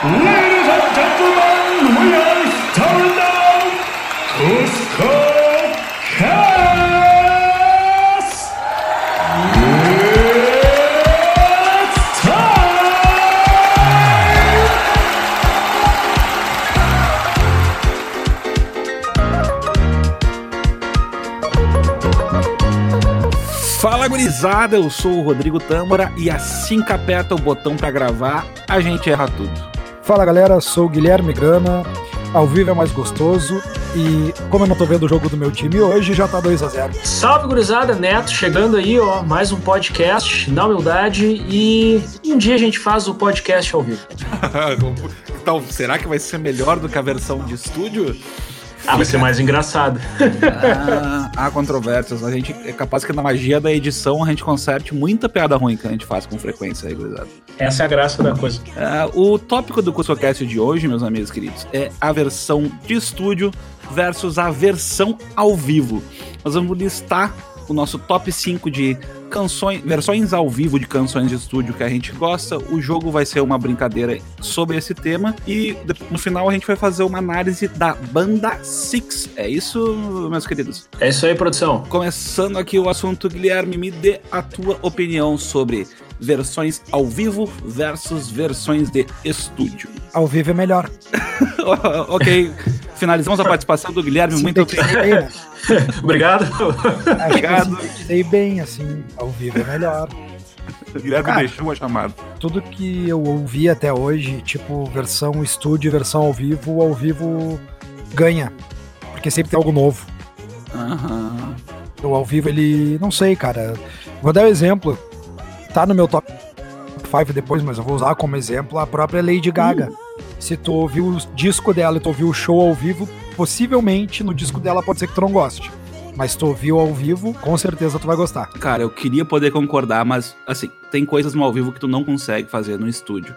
Ladies and gentlemen, we are starting now. Cusco Cast. It's time. Fala gurizada, eu sou o Rodrigo Tâmara e assim que aperta o botão pra gravar, a gente erra tudo. Fala galera, sou o Guilherme Grana. Ao vivo é mais gostoso e como eu não tô vendo o jogo do meu time hoje, já tá 2 a 0 Salve gurizada, Neto, chegando aí, ó, mais um podcast na humildade e um dia a gente faz o podcast ao vivo. então, será que vai ser melhor do que a versão de estúdio? Ah, vai ser mais engraçado. Ah, há controvérsias. A gente é capaz que na magia da edição a gente conserte muita piada ruim que a gente faz com frequência aí, gurizada. Essa é a graça da coisa. Ah, o tópico do CursoCast de hoje, meus amigos queridos, é a versão de estúdio versus a versão ao vivo. Nós vamos listar o nosso top 5 de canções, versões ao vivo de canções de estúdio que a gente gosta. O jogo vai ser uma brincadeira sobre esse tema e no final a gente vai fazer uma análise da banda Six. É isso, meus queridos? É isso aí, produção. Começando aqui o assunto, Guilherme, me dê a tua opinião sobre versões ao vivo versus versões de estúdio. Ao vivo é melhor. ok, finalizamos a participação do Guilherme. Muito obrigado. Obrigado. Obrigado. sintetizei bem, assim, ao vivo é melhor. O Guilherme Cara. deixou a chamada. Tudo que eu ouvi até hoje, tipo versão estúdio, versão ao vivo, o ao vivo ganha. Porque sempre tem algo novo. Aham. O ao vivo, ele. Não sei, cara. Vou dar um exemplo. Tá no meu top 5 depois, mas eu vou usar como exemplo a própria Lady Gaga. Se tu ouviu o disco dela e tu ouviu o show ao vivo, possivelmente no disco dela pode ser que tu não goste. Mas tu ouviu ao vivo, com certeza tu vai gostar. Cara, eu queria poder concordar, mas assim, tem coisas no ao vivo que tu não consegue fazer no estúdio.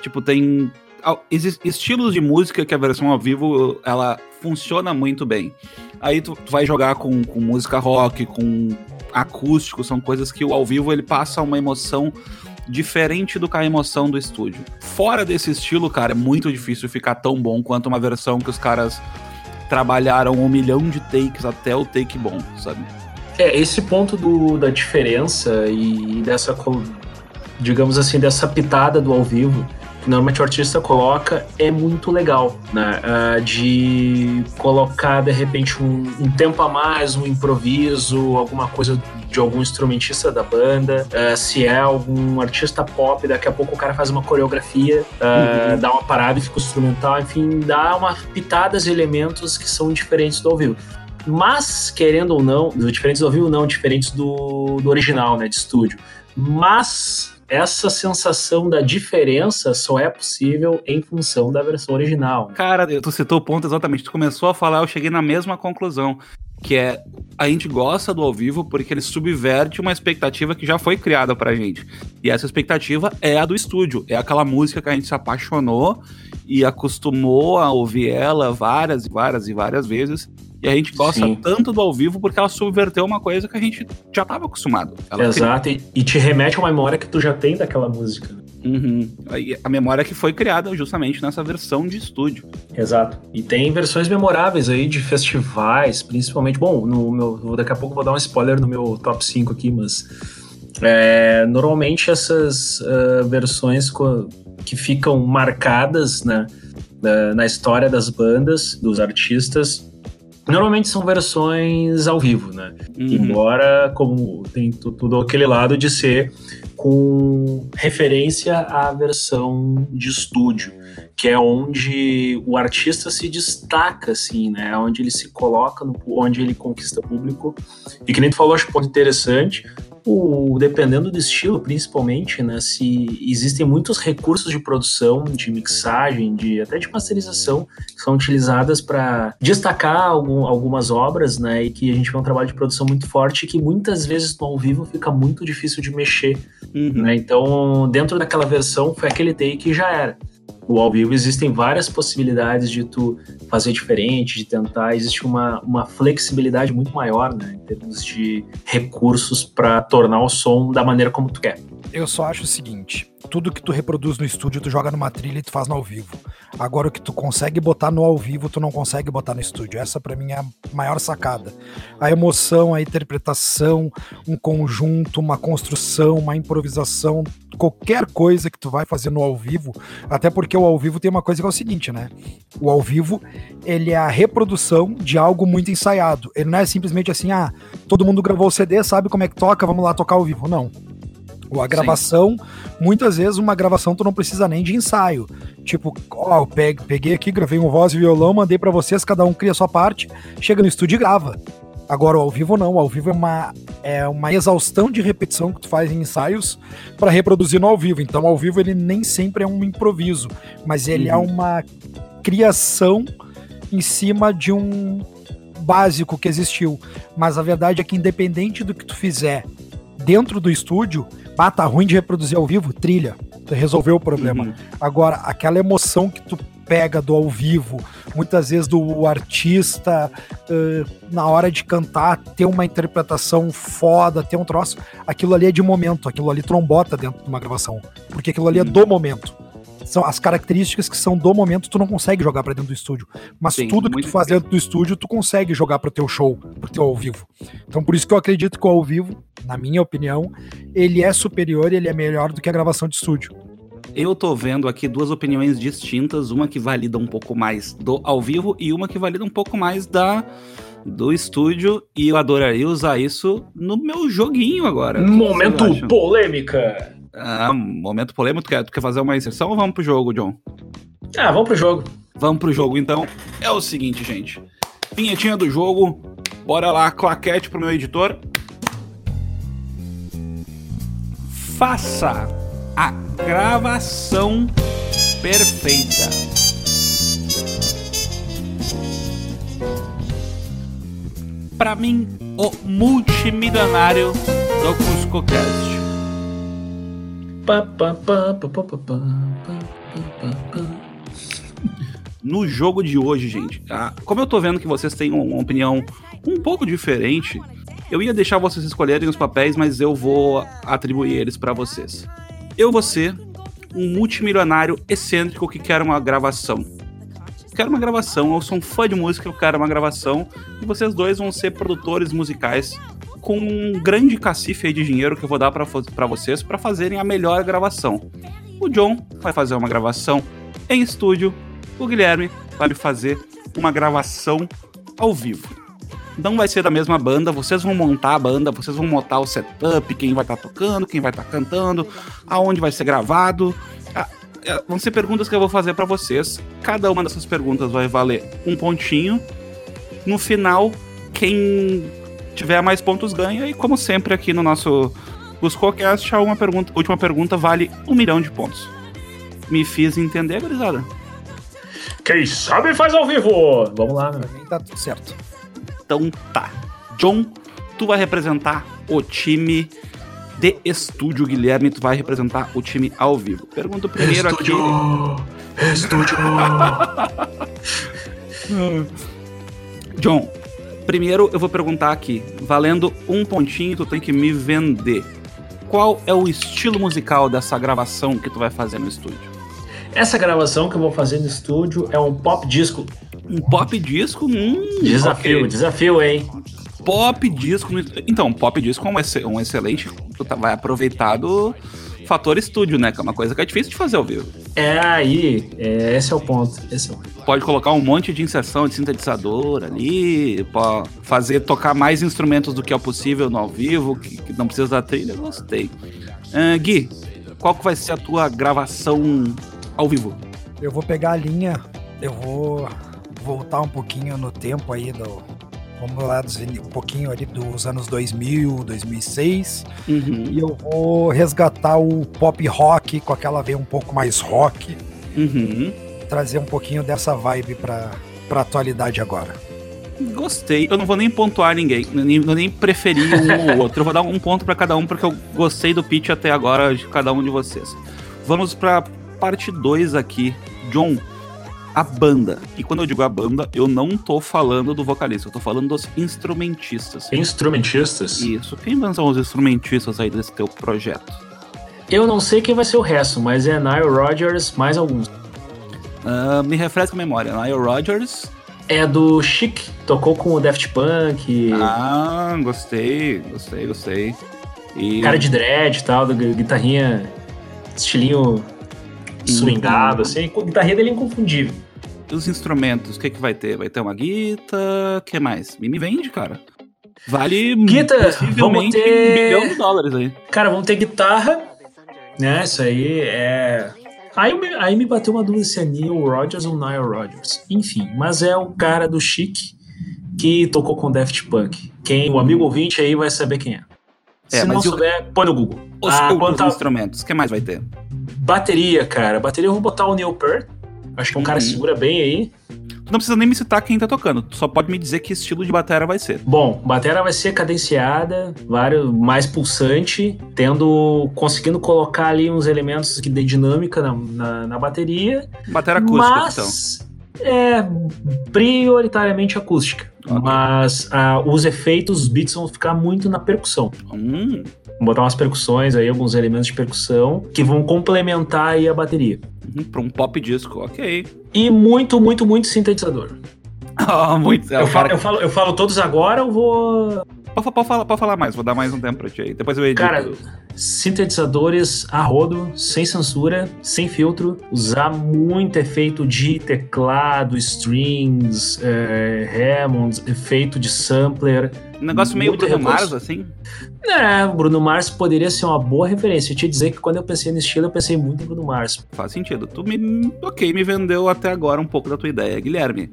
Tipo, tem estilos de música que a versão ao vivo ela funciona muito bem. Aí tu vai jogar com, com música rock, com acústico, são coisas que o ao vivo ele passa uma emoção diferente do a emoção do estúdio. Fora desse estilo, cara, é muito difícil ficar tão bom quanto uma versão que os caras trabalharam um milhão de takes até o take bom, sabe? É, esse ponto do, da diferença e dessa, digamos assim, dessa pitada do ao vivo, normalmente o artista coloca, é muito legal, né? Ah, de colocar, de repente, um, um tempo a mais, um improviso, alguma coisa de algum instrumentista da banda. Ah, se é algum artista pop, daqui a pouco o cara faz uma coreografia, ah, dá uma parada e fica instrumental, enfim, dá uma pitadas e elementos que são diferentes do ao vivo. Mas, querendo ou não, diferentes do ao vivo não, diferentes do, do original, né, de estúdio. Mas essa sensação da diferença só é possível em função da versão original. Cara, tu citou o ponto exatamente. Tu começou a falar, eu cheguei na mesma conclusão. Que é, a gente gosta do ao vivo porque ele subverte uma expectativa que já foi criada pra gente. E essa expectativa é a do estúdio. É aquela música que a gente se apaixonou e acostumou a ouvir ela várias e várias e várias vezes. E a gente gosta Sim. tanto do ao vivo porque ela subverteu uma coisa que a gente já estava acostumado. Ela Exato, e, e te remete a uma memória que tu já tem daquela música. Uhum. A memória que foi criada justamente nessa versão de estúdio. Exato. E tem versões memoráveis aí de festivais, principalmente. Bom, no meu, daqui a pouco vou dar um spoiler no meu top 5 aqui, mas. é, normalmente essas ah, versões que ficam marcadas né, na, na história das bandas, dos artistas, normalmente são versões ao vivo, né? Uhum. Embora como tem tu- tudo aquele lado de ser com referência à versão de estúdio, que é onde o artista se destaca, assim, né? Onde ele se coloca, no, onde ele conquista público. E que nem tu falou, acho que ponto interessante, dependendo do estilo, principalmente, né? Se existem muitos recursos de produção, de mixagem, de até de masterização, que são utilizadas para destacar algum, algumas obras, né? E que a gente vê um trabalho de produção muito forte que muitas vezes no ao vivo fica muito difícil de mexer, Uhum. né? Então, dentro daquela versão, foi aquele take e já era. O ao vivo existem várias possibilidades de tu fazer diferente, de tentar. Existe uma, uma flexibilidade muito maior, né? Em termos de recursos para tornar o som da maneira como tu quer. Eu só acho o seguinte: tudo que tu reproduz no estúdio, tu joga numa trilha e tu faz no ao vivo. Agora, o que tu consegue botar no ao vivo, tu não consegue botar no estúdio. Essa, para mim, é a maior sacada. A emoção, a interpretação, um conjunto, uma construção, uma improvisação, qualquer coisa que tu vai fazer no ao vivo. Até porque o ao vivo tem uma coisa que é o seguinte, né? O ao vivo, ele é a reprodução de algo muito ensaiado. Ele não é simplesmente assim, ah, todo mundo gravou o CD, sabe como é que toca, vamos lá tocar ao vivo. Não a gravação, Sim. muitas vezes uma gravação tu não precisa nem de ensaio. Tipo, ó, eu peguei aqui, gravei um voz e violão, mandei para vocês, cada um cria a sua parte, chega no estúdio e grava. Agora, ao vivo não, ao vivo é uma, é uma exaustão de repetição que tu faz em ensaios para reproduzir no ao vivo. Então, ao vivo ele nem sempre é um improviso, mas ele é uhum. é uma criação em cima de um básico que existiu. Mas a verdade é que independente do que tu fizer dentro do estúdio, ah, tá ruim de reproduzir ao vivo, trilha. Resolveu o problema. Uhum. Agora, aquela emoção que tu pega do ao vivo, muitas vezes do artista uh, na hora de cantar, ter uma interpretação foda, ter um troço, aquilo ali é de momento, aquilo ali trombota dentro de uma gravação, porque aquilo ali é do momento são as características que são do momento, tu não consegue jogar para dentro do estúdio. Mas Sim, tudo que tu faz dentro do estúdio, tu consegue jogar pro teu show, pro teu ao vivo. Então por isso que eu acredito que o ao vivo, na minha opinião, ele é superior e ele é melhor do que a gravação de estúdio. Eu tô vendo aqui duas opiniões distintas, uma que valida um pouco mais do ao vivo e uma que valida um pouco mais da do estúdio e eu adoraria usar isso no meu joguinho agora. Momento polêmica. Ah, momento polêmico. Tu quer, tu quer fazer uma inserção ou vamos pro jogo, John? Ah, vamos pro jogo. Vamos pro jogo, então. É o seguinte, gente. Vinhetinha do jogo. Bora lá, claquete pro meu editor. Faça a gravação perfeita. Para mim, o multimilionário do CuscoCast. No jogo de hoje, gente, tá? como eu tô vendo que vocês têm uma opinião um pouco diferente, eu ia deixar vocês escolherem os papéis, mas eu vou atribuir eles para vocês. Eu vou ser um multimilionário excêntrico que quer uma gravação. Quero uma gravação, eu sou um fã de música, eu quero uma gravação, e vocês dois vão ser produtores musicais com um grande cacife de dinheiro que eu vou dar para vocês para fazerem a melhor gravação. O John vai fazer uma gravação em estúdio, o Guilherme vai fazer uma gravação ao vivo. Não vai ser da mesma banda, vocês vão montar a banda, vocês vão montar o setup, quem vai estar tá tocando, quem vai estar tá cantando, aonde vai ser gravado. Ah, é, vão ser perguntas que eu vou fazer para vocês. Cada uma dessas perguntas vai valer um pontinho. No final, quem tiver mais pontos ganha. E como sempre aqui no nosso Buscocast, a uma pergunta, última pergunta vale um milhão de pontos. Me fiz entender, gurizada? Quem sabe faz ao vivo! Vamos lá, né? Tá tudo certo. Então tá. John, tu vai representar o time de estúdio, Guilherme, tu vai representar o time ao vivo. Pergunto primeiro estúdio. aqui. Estúdio! John, Primeiro eu vou perguntar aqui, valendo um pontinho, tu tem que me vender. Qual é o estilo musical dessa gravação que tu vai fazer no estúdio? Essa gravação que eu vou fazer no estúdio é um pop disco. Um pop disco? Hum, desafio, okay. desafio, hein? Pop disco. Então, pop disco é um, excelente. Tu tá, vai aproveitar do fator estúdio, né? Que é uma coisa que é difícil de fazer ao vivo. É aí, é, esse é o ponto. Esse é o... Pode colocar um monte de inserção de sintetizador ali, pode fazer tocar mais instrumentos do que é possível no ao vivo, que, que não precisa da trilha. Gostei. Uh, Gui, qual que vai ser a tua gravação ao vivo? Eu vou pegar a linha, eu vou voltar um pouquinho no tempo aí do, vamos lá um pouquinho ali dos anos 2000, 2006, uhum. e eu vou resgatar o pop rock com aquela veia um pouco mais rock, uhum. trazer um pouquinho dessa vibe para para atualidade agora. Gostei. Eu não vou nem pontuar ninguém, nem, nem preferir um ou outro. Eu vou dar um ponto para cada um porque eu gostei do pitch até agora de cada um de vocês. Vamos para parte 2 aqui. John, a banda. E quando eu digo a banda, eu não tô falando do vocalista, eu tô falando dos instrumentistas. Instrumentistas? Isso. Quem são os instrumentistas aí desse teu projeto? Eu não sei quem vai ser o resto, mas é Nile Rodgers mais alguns. Uh, me refresca a memória. Nile Rodgers. É do Chic, tocou com o Daft Punk. Ah, gostei, gostei, gostei. E... Cara de dread e tal, guitarrinha, estilinho swingado, assim. A guitarrinha dele é inconfundível. E os instrumentos, o que, que vai ter? Vai ter uma guitarra, o que mais? Me, me vende, cara. Vale guitarra, vamos ter... um bilhão de dólares aí. Cara, vamos ter guitarra, né? Isso aí é Aí, me, aí me bateu uma dúvida se é Neil Rogers ou Nile Rogers. Enfim, mas é o cara do Chic que tocou com Daft Punk. Quem, o amigo ouvinte aí vai saber quem é. é se não souber, põe no Google. Os ah, quanto instrumentos, o que mais vai ter? Bateria, cara. Bateria eu vou botar o Neil Peart. Acho que é um uhum. cara que segura bem aí. Tu não precisa nem me citar quem tá tocando, só pode me dizer que estilo de bateria vai ser. Bom, bateria vai ser cadenciada, vários, mais pulsante, tendo conseguindo colocar ali uns elementos de dinâmica na, na, na bateria. Bateria acústica, mas, então. É prioritariamente acústica. Mas uh, os efeitos, os beats vão ficar muito na percussão. Hum. Vou botar umas percussões aí, alguns elementos de percussão que vão complementar aí a bateria. Uhum, para um pop disco, ok. E muito, muito, muito sintetizador. oh, muito. É, eu, falo, eu, falo, eu falo todos agora ou vou. Pode, pode, falar, pode falar mais, vou dar mais um tempo pra ti aí. Depois eu edito. Cara, sintetizadores a rodo, sem censura, sem filtro, usar muito efeito de teclado, strings, é, Hammond, efeito de sampler. Um negócio meio Bruno Mars, assim? É, Bruno Mars poderia ser uma boa referência. Eu te dizer que quando eu pensei no estilo, eu pensei muito em Bruno Mars. Faz sentido. Tu me. Ok, me vendeu até agora um pouco da tua ideia, Guilherme.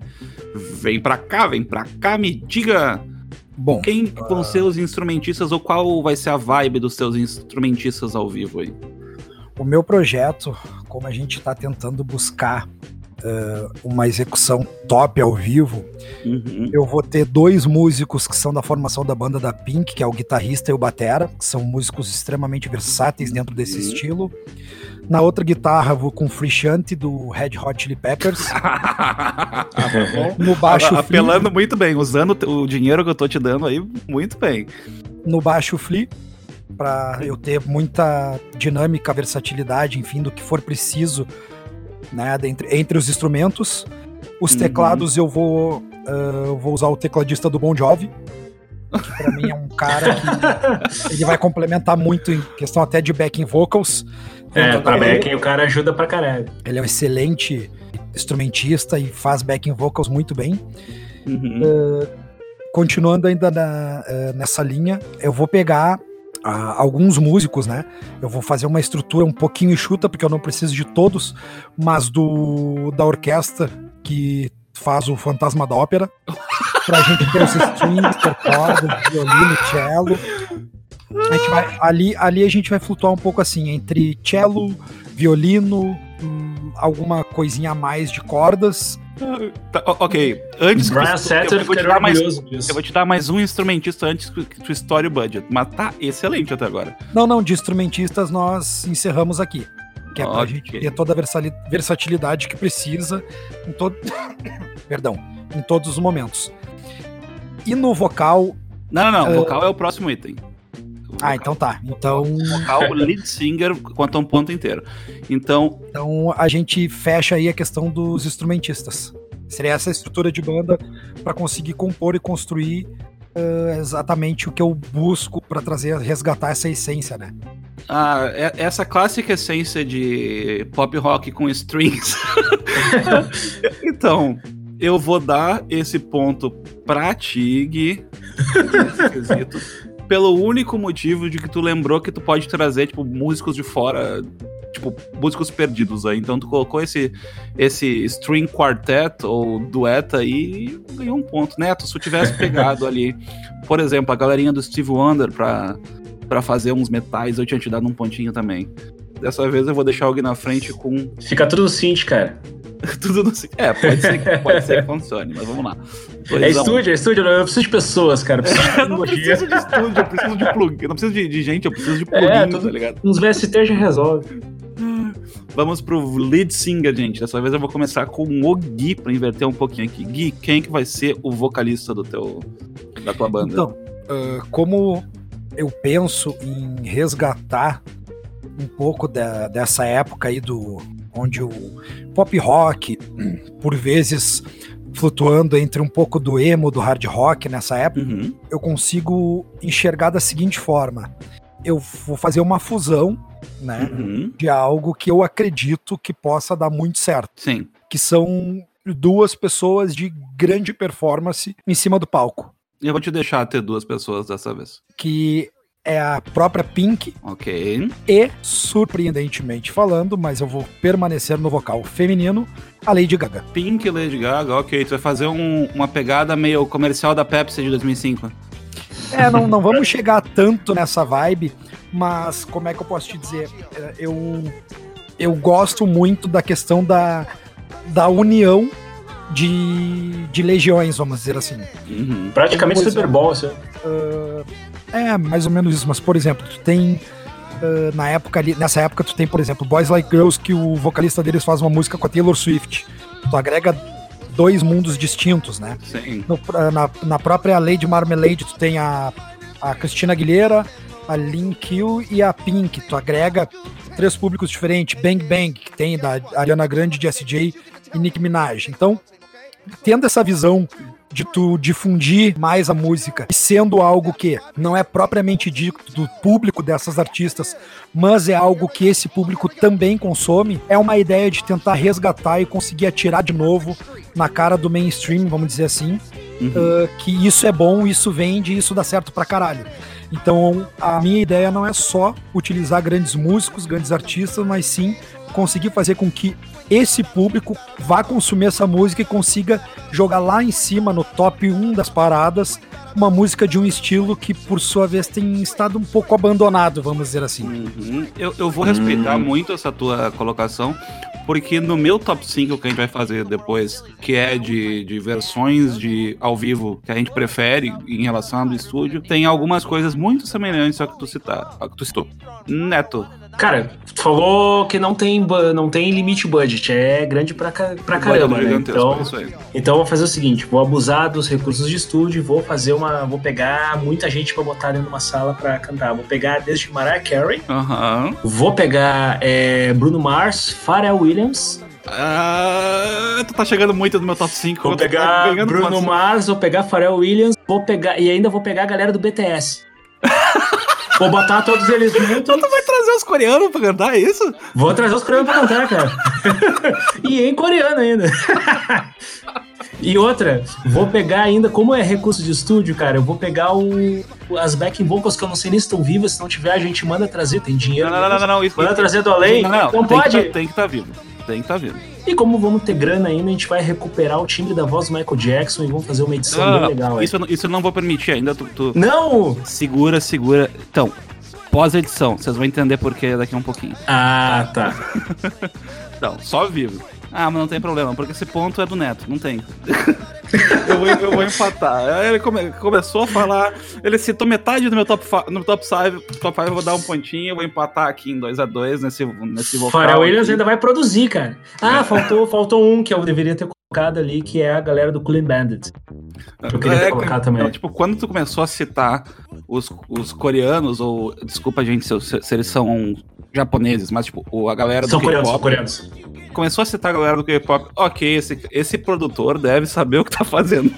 Vem pra cá, vem pra cá, me diga Bom, quem vão uh... ser os instrumentistas ou qual vai ser a vibe dos seus instrumentistas ao vivo aí? O meu projeto, como a gente está tentando buscar uh, uma execução top ao vivo, uhum. eu vou ter dois músicos que são da formação da banda da Pink, que é o guitarrista e o batera, que são músicos extremamente versáteis dentro desse uhum. estilo. Na outra guitarra vou com Free Shanty do Red Hot Chili Peppers. no baixo Apelando muito bem, usando o dinheiro que eu tô te dando aí muito bem. No baixo Flea, para eu ter muita dinâmica, versatilidade, enfim, do que for preciso, né, entre, entre os instrumentos. Os uhum. teclados eu vou, uh, vou usar o tecladista do Bon Jovi, que pra mim é um cara que ele vai complementar muito em questão até de backing vocals. É, pra backing o cara ajuda pra caralho. Ele é um excelente instrumentista e faz backing vocals muito bem. Uhum. Uh, continuando ainda na, uh, nessa linha, eu vou pegar uh, alguns músicos, né? Eu vou fazer uma estrutura um pouquinho enxuta, porque eu não preciso de todos, mas do da orquestra que faz o Fantasma da Ópera, pra gente ter os strings, cordas, violino, cello, a gente vai, ali, ali a gente vai flutuar um pouco assim, entre cello, violino, hum, alguma coisinha a mais de cordas. Tá, ok, antes Brian que tu, eu, vou te dar mais, eu vou te dar mais um instrumentista antes que tu estoure o budget, mas tá excelente até agora. Não, não, de instrumentistas nós encerramos aqui. Que é pra okay. gente ter toda a versatilidade que precisa em todo. Perdão, em todos os momentos. E no vocal. Não, não, não. Uh... Vocal é o próximo item. Ah, então tá. Então. Vocal, lead singer, quanto a um ponto inteiro. Então. Então a gente fecha aí a questão dos instrumentistas. Seria essa estrutura de banda para conseguir compor e construir uh, exatamente o que eu busco para trazer, resgatar essa essência, né? Ah, é, essa clássica essência de pop rock com strings. então, eu vou dar esse ponto pra Tig. pelo único motivo de que tu lembrou que tu pode trazer, tipo, músicos de fora, tipo, músicos perdidos aí. Então tu colocou esse, esse string quartet ou dueta aí e ganhou um ponto. Neto, se tu tivesse pegado ali, por exemplo, a galerinha do Steve Wonder pra, pra fazer uns metais, eu tinha te dado um pontinho também. Dessa vez eu vou deixar alguém na frente com. Fica tudo synth, cara. Tudo no É, pode ser, pode ser que funcione, mas vamos lá. é estúdio, é estúdio, eu preciso de pessoas, cara. Eu preciso de não preciso de estúdio, eu preciso de plugin. Eu não preciso de, de gente, eu preciso de plugin, é, tudo, tá ligado? Uns VST já resolve. Vamos pro lead singer, gente. Dessa vez eu vou começar com o Gui pra inverter um pouquinho aqui. Gui, quem que vai ser o vocalista do teu, da tua banda? Então, uh, como eu penso em resgatar um pouco da, dessa época aí do onde o pop rock, por vezes flutuando entre um pouco do emo, do hard rock nessa época, Uhum. eu consigo enxergar da seguinte forma: eu vou fazer uma fusão, né, Uhum. de algo que eu acredito que possa dar muito certo, Sim. que são duas pessoas de grande performance em cima do palco, Eu vou te deixar ter duas pessoas dessa vez. que é a própria Pink Ok. e, surpreendentemente falando, mas eu vou permanecer no vocal feminino, a Lady Gaga. Pink Lady Gaga, ok. Tu vai fazer um- uma pegada meio comercial da Pepsi de 2005. É, não, não vamos chegar tanto nessa vibe, mas como é que eu posso te dizer? É, Eu, eu gosto muito da questão da, da união de, de legiões, vamos dizer assim. Uhum. Praticamente Super Bowl, assim. É, mais ou menos isso, mas por exemplo, tu tem. ah, na época ali, nessa época tu tem, por exemplo, Boys Like Girls, que o vocalista deles faz uma música com a Taylor Swift. Tu agrega dois mundos distintos, né? Sim. No- na, na própria Lady Marmalade, tu tem a, a Cristina Aguilera, a Lin Kill e a Pink. Tu agrega três públicos diferentes. Bang Bang, que tem da Ariana Grande, Jessie J e Nicki Minaj. Então, tendo essa visão de tu difundir mais a música e sendo algo que não é propriamente dito do público dessas artistas, mas é algo que esse público também consome, é uma ideia de tentar resgatar e conseguir atirar de novo na cara do mainstream, vamos dizer assim, Uhum. uh, que isso é bom, isso vende, isso dá certo pra caralho. Então, a minha ideia não é só utilizar grandes músicos, grandes artistas, mas sim conseguir fazer com que esse público vá consumir essa música e consiga jogar lá em cima, no top 1 das paradas, uma música de um estilo que, por sua vez, tem estado um pouco abandonado, vamos dizer assim. Uhum. Eu, eu vou respeitar Hum. muito essa tua colocação, porque no meu top 5 que a gente vai fazer depois, que é de, de versões de ao vivo que a gente prefere em relação ao estúdio, tem algumas coisas muito semelhantes ao que tu citar, ao que tu citou. Neto. Cara, tu falou que não tem, não tem limite budget, é grande pra, pra caramba, né? Então, é então eu vou fazer o seguinte, vou abusar dos recursos de estúdio, vou fazer uma, vou pegar muita gente pra botar dentro de uma sala pra cantar. Vou pegar desde Mariah Carey, Aham. vou pegar é, Bruno Mars, Pharrell Williams, Ah, tu tá chegando muito no meu top 5. vou tá pegar ganhando Bruno. Mars, vou pegar Pharrell Williams, vou pegar e ainda vou pegar a galera do BTS. vou botar todos eles juntos. Tu vai trazer os coreanos pra cantar é isso? Vou trazer os coreanos pra cantar, cara. e em coreano ainda. e outra, vou pegar ainda, como é recurso de estúdio, cara, eu vou pegar o, as backing vocals que eu não sei nem se estão vivas, se não tiver a gente manda trazer, tem dinheiro. Não, não, não, não, não, isso Manda trazer do além? Não, não, Então tem pode. Que tá, tem que estar vivo. Tem que estar vivo. E como vamos ter grana ainda, a gente vai recuperar o timbre da voz do Michael Jackson e vamos fazer uma edição não, bem legal. aí. Isso, eu não- isso eu não vou permitir ainda. Tu, tu- Não! Segura, segura. Então, pós-edição, vocês vão entender por que daqui a um pouquinho. Ah, tá. Não, só vivo. Ah, mas não tem problema, porque esse ponto é do Neto, não tem. eu, vou, eu vou empatar. Aí Ele come- começou a falar, ele citou metade do meu top 5, no top 5, top five eu vou dar um pontinho, eu vou empatar aqui em 2x2 nesse, nesse vocal. Pharrell Williams ainda vai produzir, cara. Ah, faltou, faltou um que eu deveria ter colocado ali, que é a galera do Clean Bandit. Eu queria É, colocar também. não, tipo, quando tu começou a citar os, os coreanos, ou. Desculpa, gente, se, se- se eles são japoneses, mas, tipo, a galera São do coreanos, são coreanos. Começou a citar a galera do K-pop. Ok, esse, esse produtor deve saber o que tá fazendo.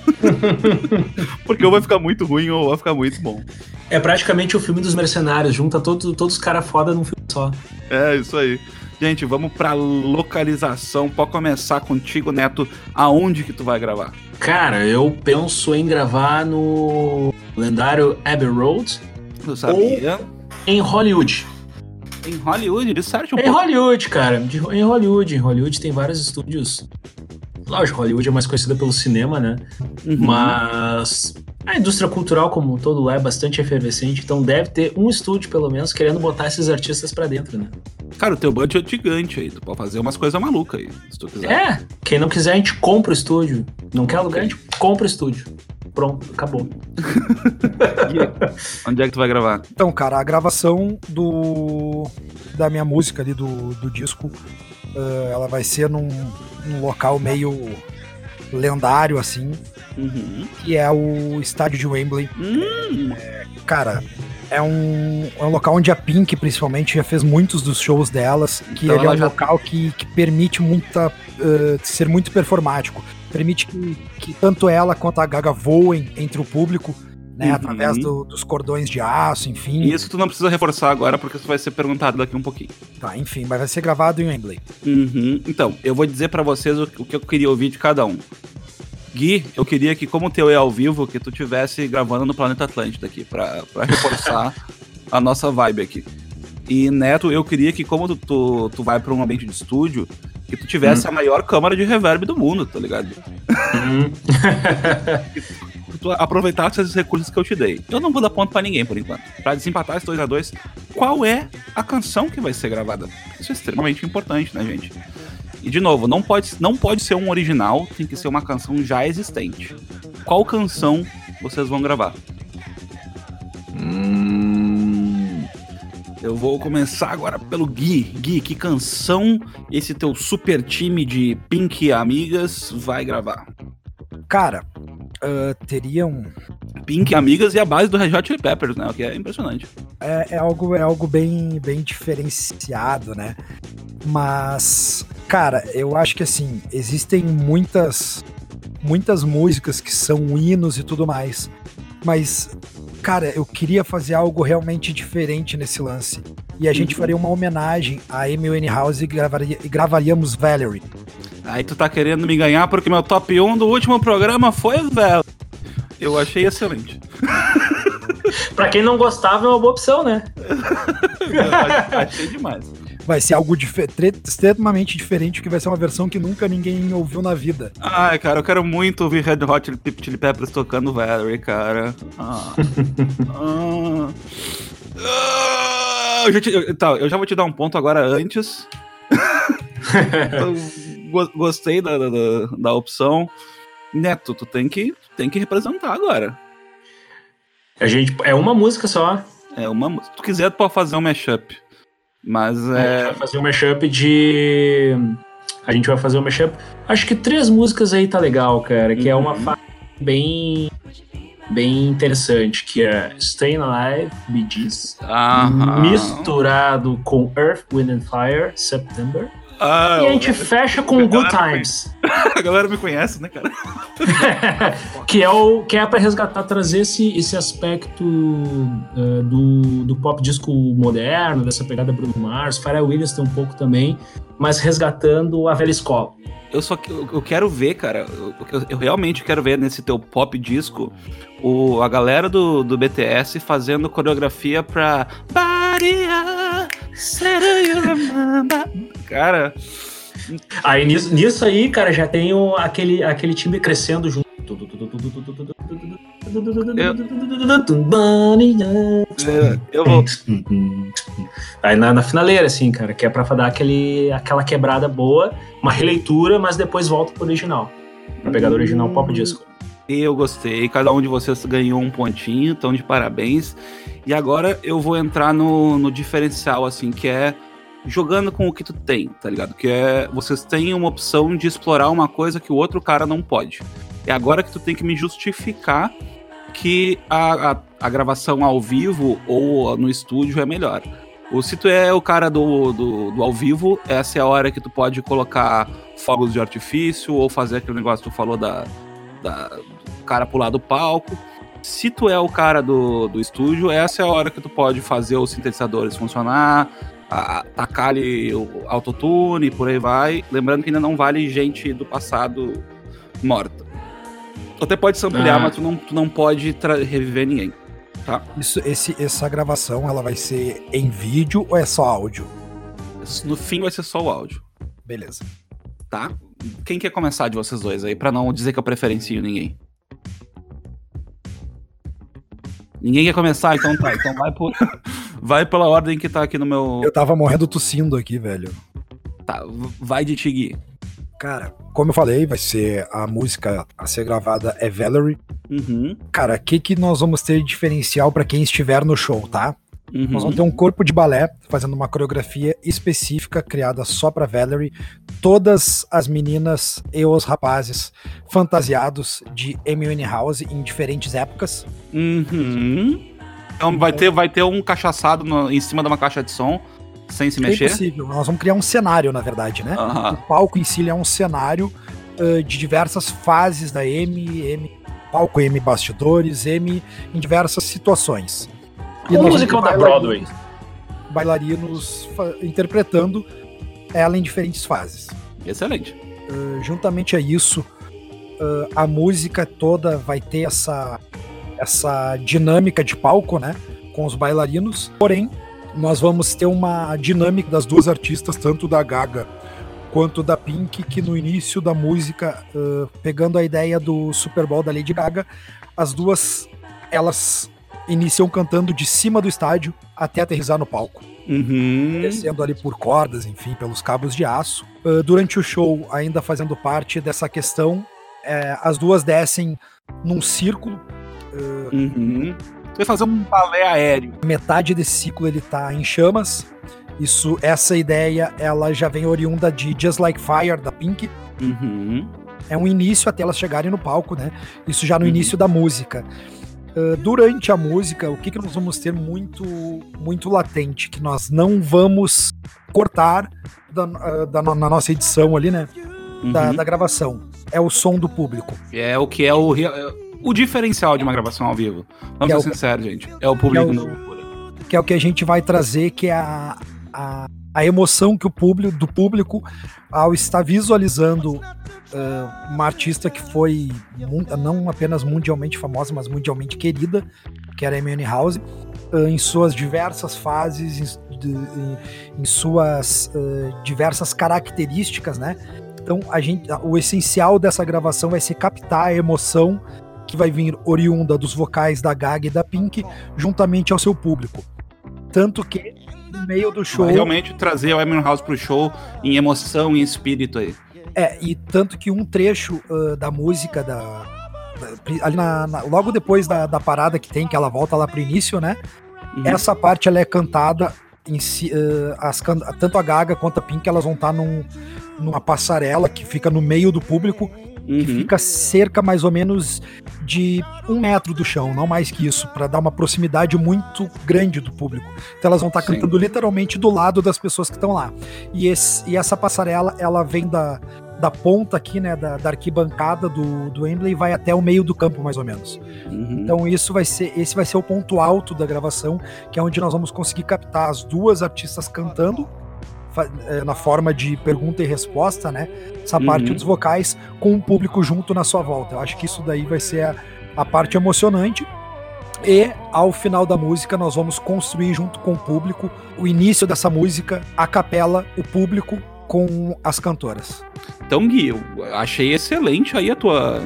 Porque ou vai ficar muito ruim ou vai ficar muito bom. É praticamente o filme dos mercenários, junta todos, todos os caras foda num filme só. É, isso aí. Gente, vamos pra localização. Pode começar contigo, Neto. Aonde que tu vai gravar? Cara, eu penso em gravar no lendário Abbey Road Tu sabia? em Hollywood. Em Hollywood, de certo um Em pouco. Hollywood, cara. De- em Hollywood. Em Hollywood tem vários estúdios. Lógico, Hollywood é mais conhecida pelo cinema, né? Uhum. Mas a indústria cultural como um todo lá é bastante efervescente, então deve ter um estúdio, pelo menos, querendo botar esses artistas pra dentro, né? Cara, o teu budget é gigante aí. Tu pode fazer umas coisas malucas aí, se tu quiser. É, quem não quiser, a gente compra o estúdio. Não quer alugar, a gente compra o estúdio. Pronto, acabou. Onde é que tu vai gravar? Então, cara, a gravação do da minha música ali do, do disco, eh, ela vai ser num, num local meio lendário, assim, Uhum. que é o estádio de Wembley. Hum, Cara, é um, é um local onde a Pink, principalmente, já fez muitos dos shows delas, que Então ele é um já- local que, que permite muita, uh, ser muito performático. Permite que, que tanto ela quanto a Gaga voem entre o público, né, Uhum. através do- dos cordões de aço, enfim. E isso tu não precisa reforçar agora, porque isso vai ser perguntado daqui um pouquinho. Tá, enfim, mas vai ser gravado em Wembley. Uhum. Então, eu vou dizer pra vocês o, o que eu queria ouvir de cada um. Gui, eu queria que, como o teu é ao vivo, que tu tivesse gravando no Planeta Atlântida aqui, pra, pra reforçar a nossa vibe aqui. E Neto, eu queria que, como tu, tu, tu vai pra um ambiente de estúdio, que tu tivesse a maior câmara de reverb do mundo, tá ligado? Hum. Que tu aproveitasse esses recursos que eu te dei. Eu não vou dar ponto pra ninguém por enquanto. Pra desempatar esse 2 a 2 qual é a canção que vai ser gravada? Isso é extremamente importante, né, gente? E de novo, não pode, não pode ser um original, tem que ser uma canção já existente. Qual canção vocês vão gravar? Hum. Eu vou começar agora pelo Gui. Gui, que canção esse teu super time de Pink Amigas vai gravar? Cara, uh, teria um. Pink Amigas e a base do Red Hot Chili Peppers, né? O que é impressionante. É, é algo, é algo bem, bem diferenciado, né? Mas, cara, eu acho que assim, existem muitas, muitas músicas que são hinos e tudo mais. Mas, cara, eu queria fazer algo realmente diferente nesse lance. E a gente Uhum. faria uma homenagem a Amy Winehouse e, gravaria, e gravaríamos Valerie. Aí tu tá querendo me ganhar porque meu top 1 do último programa foi velho. Eu achei excelente. Pra quem não gostava, é uma boa opção, né? Achei demais. Vai ser algo tre- extremamente diferente, que vai ser uma versão que nunca ninguém ouviu na vida. Ai, cara, eu quero muito ouvir Red Hot Chili- Chili Peppers tocando Valerie, cara. Ah. Ah. Ah, eu, já te- eu- tá, eu já vou te dar um ponto agora antes. Eu go- gostei da, da, da- opção. Neto, tu tem que, tem que representar agora. A gente, é uma música só. É uma, se tu quiser, tu pode fazer um mashup. Mas A gente é. vai fazer um mashup de. A gente vai fazer um mashup. Acho que três músicas aí tá legal, cara. Que é uma Uhum. fase bem. Bem interessante, que é Staying Alive, Bee Gees, Aham. misturado com Earth, Wind and Fire, September. Ah, e a gente fecha com Good Times. a galera me conhece, né, cara? que é o que é para resgatar, trazer esse, esse aspecto eh, do, do pop disco moderno, dessa pegada Bruno Mars, Pharrell Williams tem um pouco também, mas resgatando a velha escola. Eu só eu, quero ver, cara. Eu, eu realmente quero ver nesse teu pop disco o, a galera do, do BTS fazendo coreografia pra. Remember. Cara, Aí nisso, nisso aí, cara, já tem o- aquele, aquele time crescendo junto. é, eu vou. Aí na, na finaleira, assim, cara, que é pra dar aquele, aquela quebrada boa, uma releitura, mas depois volta pro original. Pra pegar do original pop disco. Eu gostei, cada um de vocês ganhou um pontinho, então de parabéns. E agora eu vou entrar no, no diferencial, assim, que é jogando com o que tu tem, tá ligado? Que é vocês têm uma opção de explorar uma coisa que o outro cara não pode. É agora que tu tem que me justificar que a, a, a gravação ao vivo ou no estúdio é melhor. Ou se tu é o cara do, do, do ao vivo, essa é a hora que tu pode colocar fogos de artifício ou fazer aquele negócio que tu falou da, da, cara pular do palco. Se tu é o cara do, do estúdio, essa é a hora que tu pode fazer os sintetizadores funcionar, a, tacar ali o autotune e por aí vai. Lembrando que ainda não vale gente do passado morta. Tu até pode samplear, Ah. mas tu não, tu não pode reviver ninguém. Tá? Isso, esse, essa gravação, ela vai ser em vídeo ou é só áudio? No fim vai ser só o áudio, Beleza. tá? Quem quer começar de vocês dois aí, pra não dizer que eu preferencio ninguém? Ninguém quer começar, então tá. Então vai, por... vai pela ordem que tá aqui no meu. Eu tava morrendo tossindo aqui, velho. Tá, vai de Tigui. Cara, como eu falei, vai ser a música a ser gravada é Valerie. Uhum, Cara, o que, que nós vamos ter de diferencial pra quem estiver no show, tá? Uhum. Nós vamos ter um corpo de balé fazendo uma coreografia específica criada só pra Valerie. Todas as meninas e os rapazes fantasiados de Amy House em diferentes épocas. Uhum. Então vai ter, vai ter um cachaçado no- em cima de uma caixa de som, sem se É mexer. impossível. Nós vamos criar um cenário, na verdade, né? Aham. O palco em si é um cenário ah, de diversas fases da M, M palco M bastidores, M em diversas situações. Um nós vamos musical da Broadway. Bailarinos interpretando ela em diferentes fases. Excelente. Uh, juntamente a isso, uh, a música toda vai ter essa, essa dinâmica de palco, né? Com os bailarinos. Porém, nós vamos ter uma dinâmica das duas artistas, tanto da Gaga quanto da Pink, que no início da música, uh, pegando a ideia do Super Bowl da Lady Gaga, as duas elas iniciam cantando de cima do estádio até aterrizar no palco Uhum. descendo ali por cordas, enfim, pelos cabos de aço. Uh, durante o show, ainda fazendo parte dessa questão, é, as duas descem num círculo. Uhum. Vai fazer um balé aéreo. Metade desse ciclo ele tá em chamas. Isso, essa ideia, ela já vem oriunda de Just Like Fire da Pink. Uhum. É um início até elas chegarem no palco, né? Isso já no Uhum. início da música. Uh, durante a música, o que, que nós vamos ter muito, muito latente, que nós não vamos cortar da, uh, da na nossa edição ali, né? da, Uhum. da gravação. É o som do público. É o que é o, é o diferencial de uma gravação ao vivo. Vamos Que é ser o- sinceros, gente. É o público que é o-. Que é o que a gente vai trazer, que é a, a, a emoção que o público, do público, ao estar visualizando ah, uma artista que foi não apenas mundialmente famosa, mas mundialmente querida, que era a Amy House, ah, em suas diversas fases, em, de- em- em suas ah, diversas características, né? Então, a gente, o essencial dessa gravação vai ser captar a emoção que vai vir oriunda dos vocais da Gaga e da Pink, juntamente ao seu público. Tanto que, meio do show. Vai realmente trazer o House pro show em emoção e espírito aí. É, e tanto que um trecho ah, da música da. da- ali na, na- logo depois da, da parada que tem, que ela volta lá pro início, né? Uhum. Essa parte ela é cantada em si, eh, as, tanto a Gaga quanto a Pink elas vão estar num, numa passarela que fica no meio do público, que Uhum. fica cerca mais ou menos de um metro do chão, não mais que isso, para dar uma proximidade muito grande do público. Então elas vão estar Sim. cantando literalmente do lado das pessoas que estão lá. E, esse- e essa passarela ela vem da, da ponta aqui, né, da, da arquibancada do, do Wembley e vai até o meio do campo mais ou menos. Uhum. Então isso vai ser, esse vai ser o ponto alto da gravação, que é onde nós vamos conseguir captar as duas artistas cantando na forma de pergunta e resposta, né? Essa Uhum. parte dos vocais com o público junto na sua volta. Eu acho que isso daí vai ser a, a parte emocionante. E ao final da música nós vamos construir junto com o público o início dessa música, a capela, o público com as cantoras. Então, Gui, eu achei excelente aí a tua.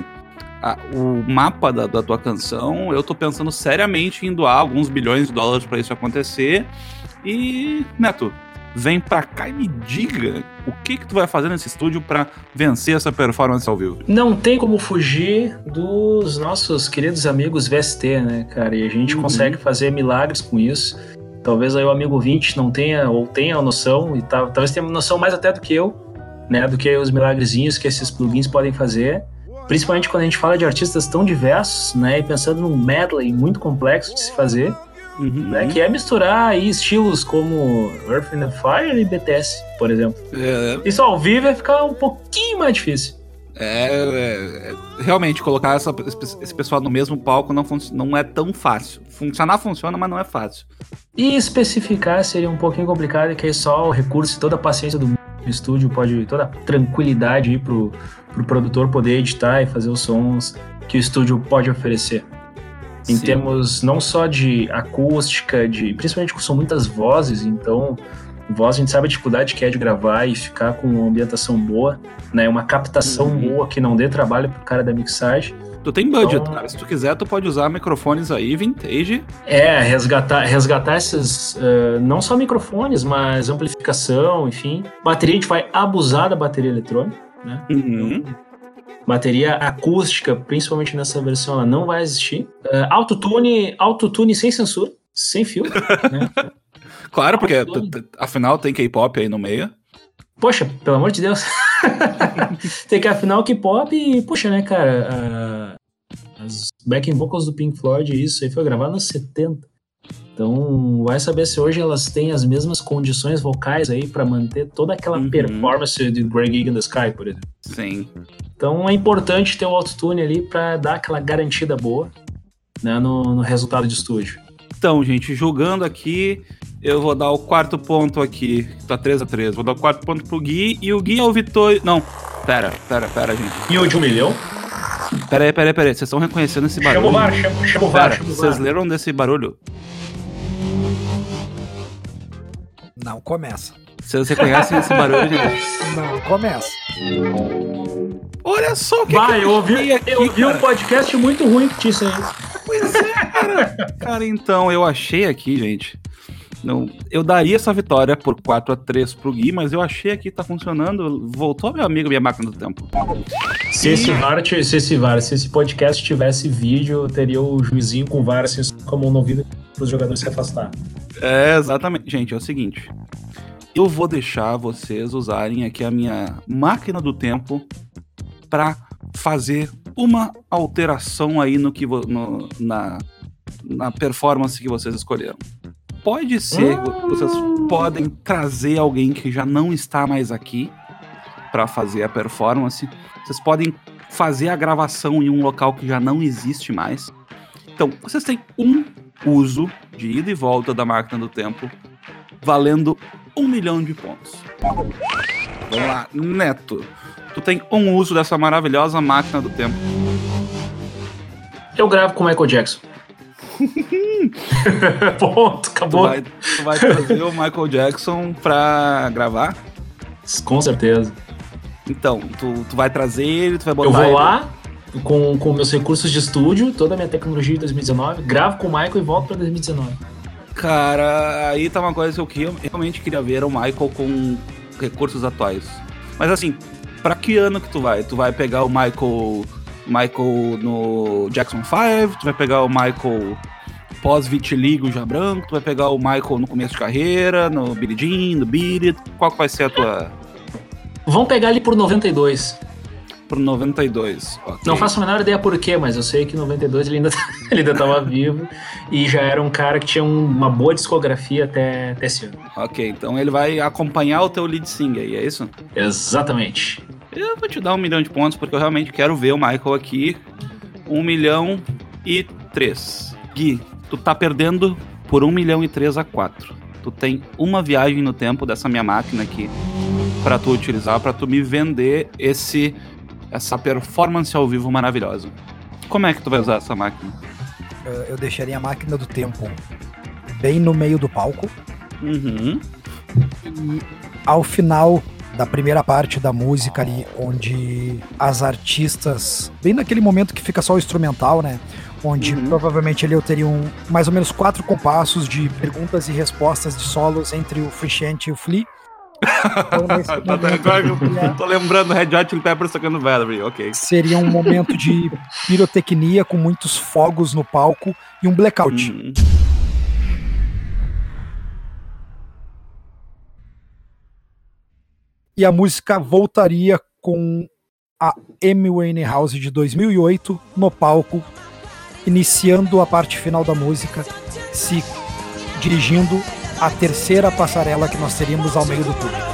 a- o mapa da, da tua canção. Eu tô pensando seriamente em doar alguns bilhões de dólares pra isso acontecer. E, Neto, vem pra cá e me diga o que que tu vai fazer nesse estúdio pra vencer essa performance ao vivo. Não tem como fugir dos nossos queridos amigos VST, né, cara? E a gente Uhum. consegue fazer milagres com isso. Talvez aí o amigo 20 não tenha ou tenha a noção, e tá- talvez tenha noção mais até do que eu, né? Do que os milagrezinhos que esses plugins podem fazer. Principalmente quando a gente fala de artistas tão diversos, né? E pensando num medley muito complexo de se fazer, Uhum. né? Que é misturar aí estilos como Earth and Fire e BTS, por exemplo. É, Isso ao vivo vai ficar um pouquinho mais difícil. é- é- realmente, colocar essa- esse pessoal no mesmo palco não, não é tão fácil. Funcionar funciona, mas não é fácil. E especificar seria um pouquinho complicado, que aí só o recurso e toda a paciência do estúdio pode, toda a tranquilidade aí pro, pro produtor poder editar e fazer os sons que o estúdio pode oferecer. Em Sim. termos não só de acústica, de principalmente são muitas vozes, então voz a gente sabe a dificuldade que é de gravar e ficar com uma ambientação boa, né, uma captação Uhum. boa que não dê trabalho pro cara da mixagem. Tu tem budget, Então- cara. Se tu quiser, tu pode usar microfones aí, vintage. É, resgatar, resgatar esses, eh, não só microfones, mas amplificação, enfim. Bateria, a gente vai abusar da bateria eletrônica, né? Uhum. Bateria acústica, principalmente nessa versão, ela não vai existir. Uh, autotune, autotune sem censura, sem fio, né? Claro, porque afinal tem K-pop aí no meio. Poxa, pelo amor de Deus. Tem que afinar o K-pop e, puxa, né, cara? ah, as backing vocals do Pink Floyd, isso aí foi gravado nos 70. Então, vai saber se hoje elas têm as mesmas condições vocais aí para manter toda aquela Uhum. performance de Greg in the Sky, por exemplo. Sim. Então, é importante ter o autotune ali para dar aquela garantida boa né, no, no resultado de estúdio. Então, gente, julgando aqui, eu vou dar o quarto ponto aqui. Tá 3x3. Vou dar o quarto ponto pro Gui e o Gui é o Vitor. Não, pera, pera, pera, gente. Em de um milhão? Pera aí, pera aí, pera aí. Vocês estão reconhecendo esse barulho? Chama o VAR, chama, chama o VAR, Pera, chama o vocês VAR. leram desse barulho? Não começa. Vocês reconhecem esse barulho, gente? Não começa. Olha só o que Vai, que eu ouvi, vi aqui, eu ouvi um podcast muito ruim que tinha isso aí. Pois é, cara. Cara, então, eu achei aqui, gente. Não, eu daria essa vitória por 4x3 pro Gui, mas eu achei aqui que tá funcionando. Voltou meu amigo, minha máquina do tempo. Se esse VAR, se esse VAR, se esse podcast tivesse vídeo, teria o juizinho com o VAR assim, com a mão no ouvido para os jogadores se afastar. É, exatamente. Gente, é o seguinte. Eu vou deixar vocês usarem aqui a minha máquina do tempo pra fazer uma alteração aí no que no- na, na performance que vocês escolheram. Pode ser, vocês podem trazer alguém que já não está mais aqui pra fazer a performance. Vocês podem fazer a gravação em um local que já não existe mais. Então, vocês têm um uso de ida e volta da máquina do tempo, valendo um milhão de pontos. Vamos lá, Neto. Tu tem um uso dessa maravilhosa máquina do tempo. Eu gravo com o Michael Jackson. Ponto, Tu acabou. vai, tu vai trazer o Michael Jackson pra gravar. Com certeza. Então, tu, tu vai trazer ele, tu vai botar Eu vou ele- lá com, com meus recursos de estúdio, toda a minha tecnologia de 2019, gravo com o Michael e volto para 2019. Cara, aí tá uma coisa que eu realmente queria ver era o Michael com recursos atuais. Mas assim, pra que ano que tu vai? Tu vai pegar o Michael Michael no Jackson 5, tu vai pegar o Michael pós-vitiligo já branco, tu vai pegar o Michael no começo de carreira, no Billie Jean, no It, qual que vai ser a tua Vamos pegar ele por 92. Pro 92? ok? Não faço a menor ideia por quê, mas eu sei que em 92 ele ainda, ele ainda tava vivo e já era um cara que tinha um- uma boa discografia até, até esse ano. Ok, então ele vai acompanhar o teu lead singer aí, é isso? Exatamente. Eu vou te dar um milhão de pontos porque eu realmente quero ver o Michael aqui. Um milhão e três. Gui, tu tá perdendo por um milhão e três a quatro. Tu tem uma viagem no tempo dessa minha máquina aqui pra tu utilizar, pra tu me vender esse essa performance ao vivo maravilhosa. Como é que tu vai usar essa máquina? Eu- Eu deixaria a máquina do tempo bem no meio do palco. Uhum. E ao final da primeira parte da música ali, onde as artistas, bem naquele momento que fica só o instrumental, né? Onde Uhum. provavelmente ali eu teria um, mais ou menos quatro compassos de perguntas e respostas de solos entre o Frusciante e o Flea. Seria- tô lembrando Red Hot Chili Peppers tocando Valerie, ok. seria um momento de pirotecnia com muitos fogos no palco e um blackout. Uhum. e a música voltaria com a Amy Winehouse de 2008 no palco, iniciando a parte final da música, se dirigindo à terceira passarela que nós teríamos ao meio do público.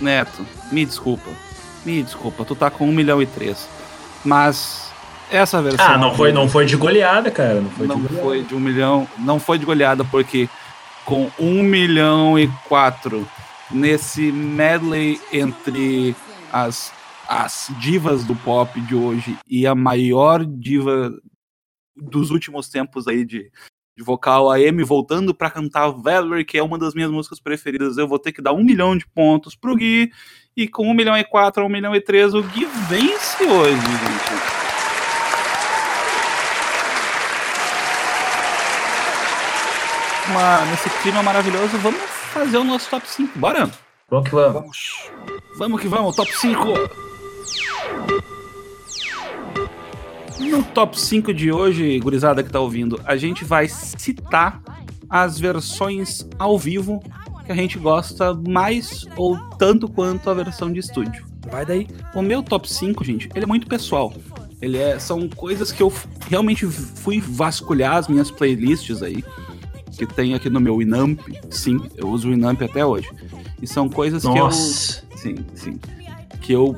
Neto, me desculpa. Me desculpa, tu tá com 1 milhão e 3. Mas essa versão. Ah, não foi, não foi de goleada, cara. Não foi de não goleada. foi de 1 milhão. Não foi de goleada, porque com 1 milhão e 4 nesse medley entre as, as divas do pop de hoje e a maior diva dos últimos tempos aí de, de vocal, a Amy voltando pra cantar Valerie, que é uma das minhas músicas preferidas, eu vou ter que dar um milhão de pontos pro Gui, e com um milhão e quatro, um milhão e três, o Gui vence hoje, gente. Uma, nesse clima maravilhoso, vamos fazer o nosso top 5, bora? Vamos que vamos. Vamos. Vamos que vamos, top 5! No top 5 de hoje, gurizada que tá ouvindo, a gente vai citar as versões ao vivo que a gente gosta mais ou tanto quanto a versão de estúdio. Vai daí. O meu top 5, gente, ele é muito pessoal. Ele é, são coisas que eu realmente fui vasculhar as minhas playlists aí, que tem aqui no meu Winamp. Sim, eu uso o Winamp até hoje. E são coisas Nossa. que eu. Sim, sim. Que eu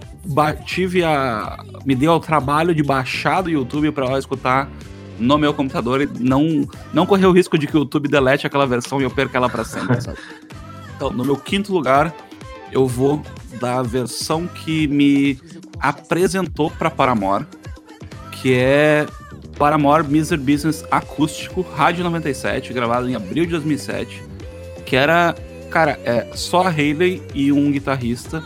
tive a. Me deu ao trabalho de baixar do YouTube para escutar no meu computador e não, não correr o risco de que o YouTube delete aquela versão e eu perca ela para sempre, sabe? Então, no meu quinto lugar, eu vou da versão que me apresentou para Paramore, que é Paramore Miser Business acústico, Rádio 97, gravado em abril de 2007, que era, cara, é só a Hayley e um guitarrista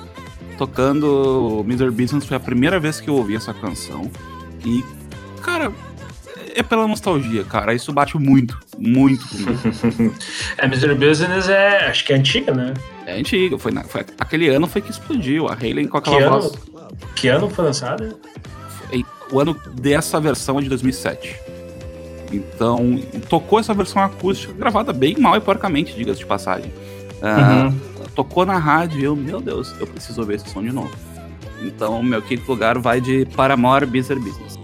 tocando Miser Business. Foi a primeira vez que eu ouvi essa canção. E, cara, é pela nostalgia, cara. Isso bate muito, muito comigo. é, Mr. Business é. Acho que é antiga, né? É antiga. Foi, na, foi aquele ano foi que explodiu. A Hayley com aquela que voz. Ano, que ano foi lançada? O ano dessa versão é de 2007. Então, tocou essa versão acústica, gravada bem mal e porcamente, diga-se de passagem. Uh, uhum. Tocou na rádio e eu, meu Deus, eu preciso ouvir esse som de novo. Então, meu quinto lugar vai de Paramore Bizarre Business.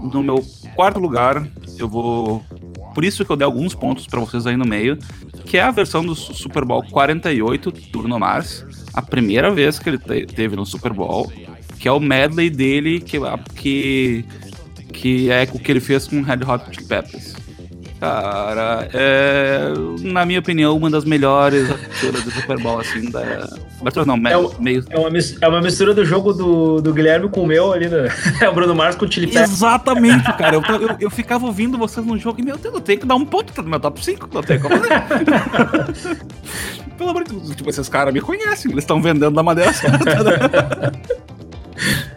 No meu quarto lugar, eu vou. Por isso que eu dei alguns pontos para vocês aí no meio, que é a versão do Super Bowl 48 do Bruno Mars, a primeira vez que ele te teve no Super Bowl, que é o medley dele, que, que, que é o que ele fez com Red Hot Chili Peppers. Cara, é, na minha opinião, uma das melhores aberturas do Super Bowl, assim, da... Abertura não, é, o, meio... É uma, é uma mistura do jogo do, do Guilherme com o meu ali, né? É o Bruno Mars com o Chili Peppers. Exatamente, cara. Eu, eu, eu, ficava ouvindo vocês no jogo e, meu Deus, eu tenho que dar um ponto no meu top 5, não tem como fazer. Pelo amor de Deus, tipo, esses caras me conhecem, eles estão vendendo da maneira certa. Né?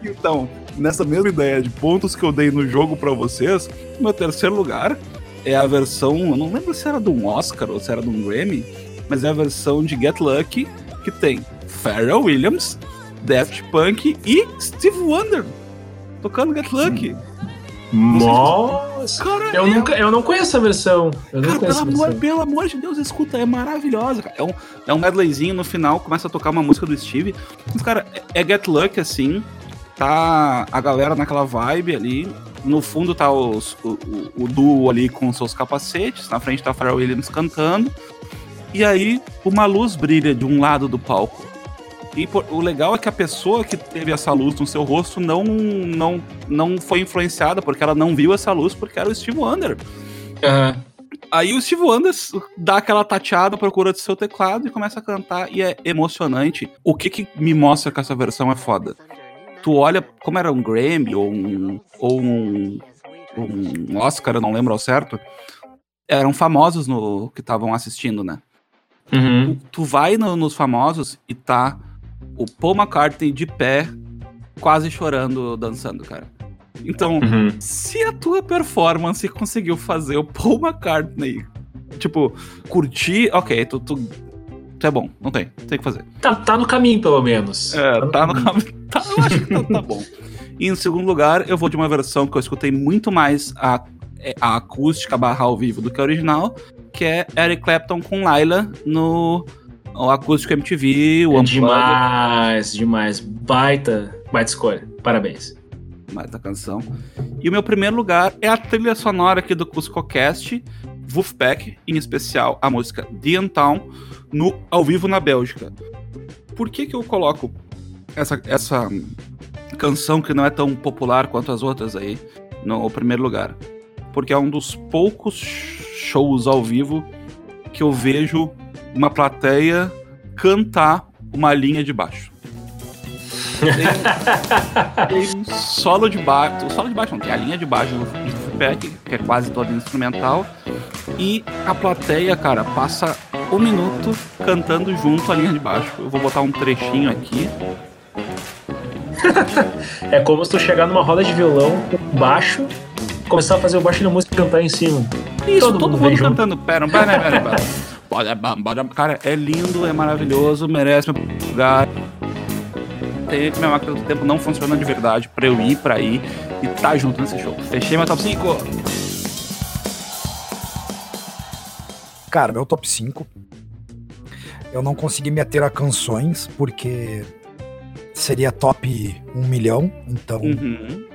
então, nessa mesma ideia de pontos que eu dei no jogo para vocês, meu terceiro lugar é a versão, eu não lembro se era de um Oscar ou se era de um Grammy, mas é a versão de Get Lucky que tem Pharrell Williams, Daft Punk e Steve Wonder tocando Get Lucky. Nossa! Cara, eu, é... nunca, eu não conheço a versão. Eu cara, pelo, amor, pelo amor de Deus, escuta, é maravilhosa. Cara. É, um, é um medleyzinho no final, começa a tocar uma música do Steve. Mas, cara, é, é Get Lucky assim. Tá a galera naquela vibe ali. No fundo tá os, o, o, o, duo ali com seus capacetes. Na frente tá a Pharrell Williams cantando. E aí uma luz brilha de um lado do palco. E por, o legal é que a pessoa que teve essa luz no seu rosto não, não, não foi influenciada, porque ela não viu essa luz, porque era o Steve Wonder. Uhum. Aí o Steve Wonder dá aquela tateada, procura do seu teclado e começa a cantar, e é emocionante. O que, que me mostra que essa versão é foda? Tu olha como era um Grammy ou um, ou um, um Oscar, eu não lembro ao certo, eram famosos no que estavam assistindo, né? Uhum. Tu, tu, vai no, nos famosos e tá o Paul McCartney de pé, quase chorando, dançando, cara. Então, uhum. se a tua performance conseguiu fazer o Paul McCartney, tipo, curtir, ok, tu, tu é bom, não tem, tem que fazer. Tá, tá no caminho, pelo menos. É, tá no, tá no caminho. Tá, eu acho que tá, tá, bom. E em segundo lugar, eu vou de uma versão que eu escutei muito mais a, é, a acústica barra ao vivo do que a original, que é Eric Clapton com Laila no o acústico MTV, o é Demais, demais. Baita, baita escolha. Parabéns. Baita canção. E o meu primeiro lugar é a trilha sonora aqui do CuscoCast, Wolfpack, em especial a música The Town, no ao vivo na Bélgica. Por que que eu coloco essa, essa canção que não é tão popular quanto as outras aí no primeiro lugar? Porque é um dos poucos shows ao vivo que eu vejo uma plateia cantar uma linha de baixo. Tem, tem solo de baixo. O solo de baixo não, tem a linha de baixo do feedback, que é quase toda instrumental. E a plateia, cara, passa um minuto cantando junto a linha de baixo. Eu vou botar um trechinho aqui. é como se tu chegar numa roda de violão baixo, começar a fazer o baixo da música e cantar em cima. Isso, todo, todo mundo, mundo cantando. Pera, pera, pera, pera. Cara, é lindo, é maravilhoso, merece meu lugar. tem que minha máquina do tempo não funciona de verdade pra eu ir pra ir e tá junto nesse show. Fechei meu top 5. Cara, meu top 5. Eu não consegui me ater a canções, porque seria top 1 milhão. Então Uhum.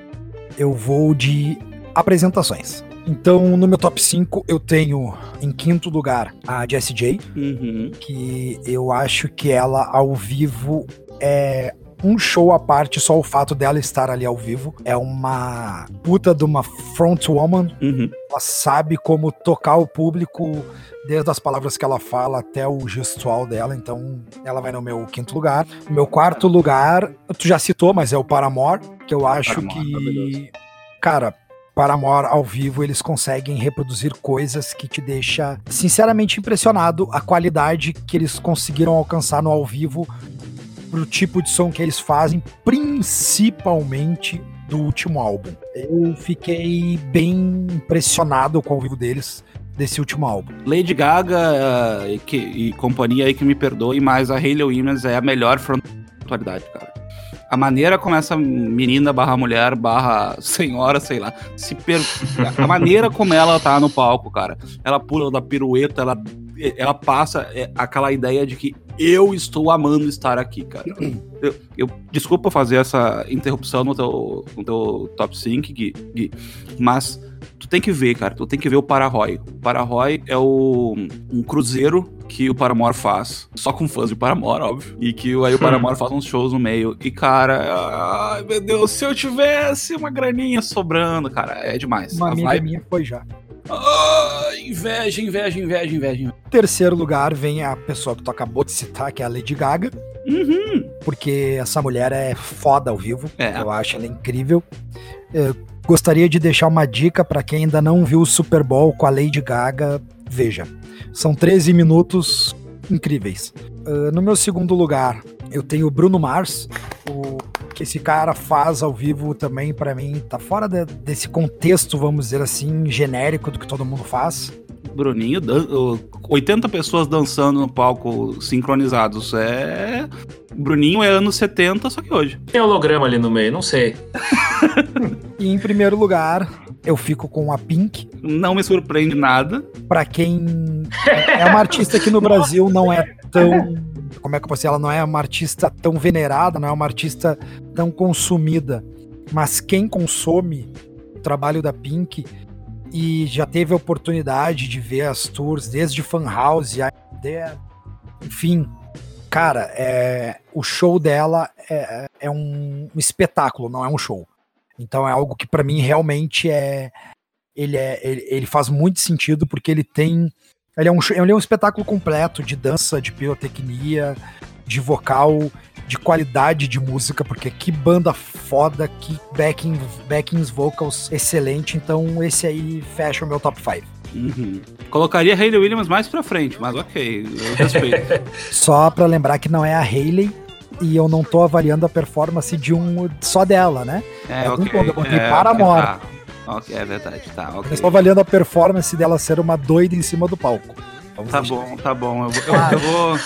eu vou de apresentações. Então, no meu top 5, eu tenho em quinto lugar a Jessie J, Uhum. que eu acho que ela ao vivo é um show à parte, só o fato dela estar ali ao vivo. É uma puta de uma frontwoman. Uhum. Ela sabe como tocar o público, desde as palavras que ela fala até o gestual dela. Então, ela vai no meu quinto lugar. No meu quarto lugar, tu já citou, mas é o Paramore, que eu acho Paramore, que. Cara. Paramore ao vivo, eles conseguem reproduzir coisas que te deixa sinceramente impressionado a qualidade que eles conseguiram alcançar no ao vivo pro tipo de som que eles fazem, principalmente do último álbum. Eu fiquei bem impressionado com o vivo deles desse último álbum. Lady Gaga eh, e, que- e companhia aí que me perdoe, mas a Hayley Williams é a melhor frontalidade, cara. A maneira como essa menina barra mulher barra senhora, sei lá, se per... a maneira como ela tá no palco, cara. Ela pula da pirueta, ela, ela passa é, aquela ideia de que eu estou amando estar aqui, cara. Eu, eu- desculpa fazer essa interrupção no teu, no teu top 5, Gui, Gui, mas tu tem que ver, cara. Tu tem que ver o Pararoy. O Pararoy é o, um cruzeiro que o Paramore faz. Só com fãs de Paramore, óbvio. E que aí o Paramore faz uns shows no meio. E, cara, ai meu Deus, se eu tivesse uma graninha sobrando, cara, é demais. Uma A amiga vibe- minha foi já. Inveja, inveja, inveja, inveja. inveja. Terceiro lugar vem a pessoa que tu acabou de citar, que é a Lady Gaga, Uhum. porque essa mulher é foda ao vivo. É. Eu acho ela incrível. Eu gostaria de deixar uma dica para quem ainda não viu o Super Bowl com a Lady Gaga, veja. São 13 minutos incríveis. Ah, no meu segundo lugar, eu tenho o Bruno Mars, o que esse cara faz ao vivo também para mim tá fora de- desse contexto, vamos dizer assim, genérico do que todo mundo faz. Bruninho, dan- o- 80 pessoas dançando no palco sincronizados. É. Bruninho é anos 70, só que hoje. Tem holograma ali no meio, não sei. E em primeiro lugar, eu fico com a Pink, Não me surpreende nada. Pra quem é uma artista que no Brasil não é tão. Como é que eu posso dizer? Ela não é uma artista tão venerada, não é uma artista tão consumida. Mas quem consome o trabalho da Pink e já teve a oportunidade de ver as tours desde Fan House, enfim, cara, é, o show dela é, é um espetáculo, não é um show. Então é algo que pra mim realmente é ele, é, ele, ele faz muito sentido porque ele tem. Ele é, um, ele é um espetáculo completo de dança, de pirotecnia, de vocal, de qualidade de música, porque que banda foda, que backing, backings vocals excelente. Então esse aí fecha o meu top 5. Uhum. Colocaria Hayley Williams mais pra frente, mas ok, eu respeito. Só pra lembrar que não é a Hayley e eu não tô avaliando a performance de um só dela, né? É, É, ok. um ponto, eu botei é, Paramore. tá. Ok, é verdade, tá, ok. Eu estou avaliando a performance dela ser uma doida em cima do palco. Vamos Tá deixar- bom, tá bom. Eu, vou- eu- eu vou,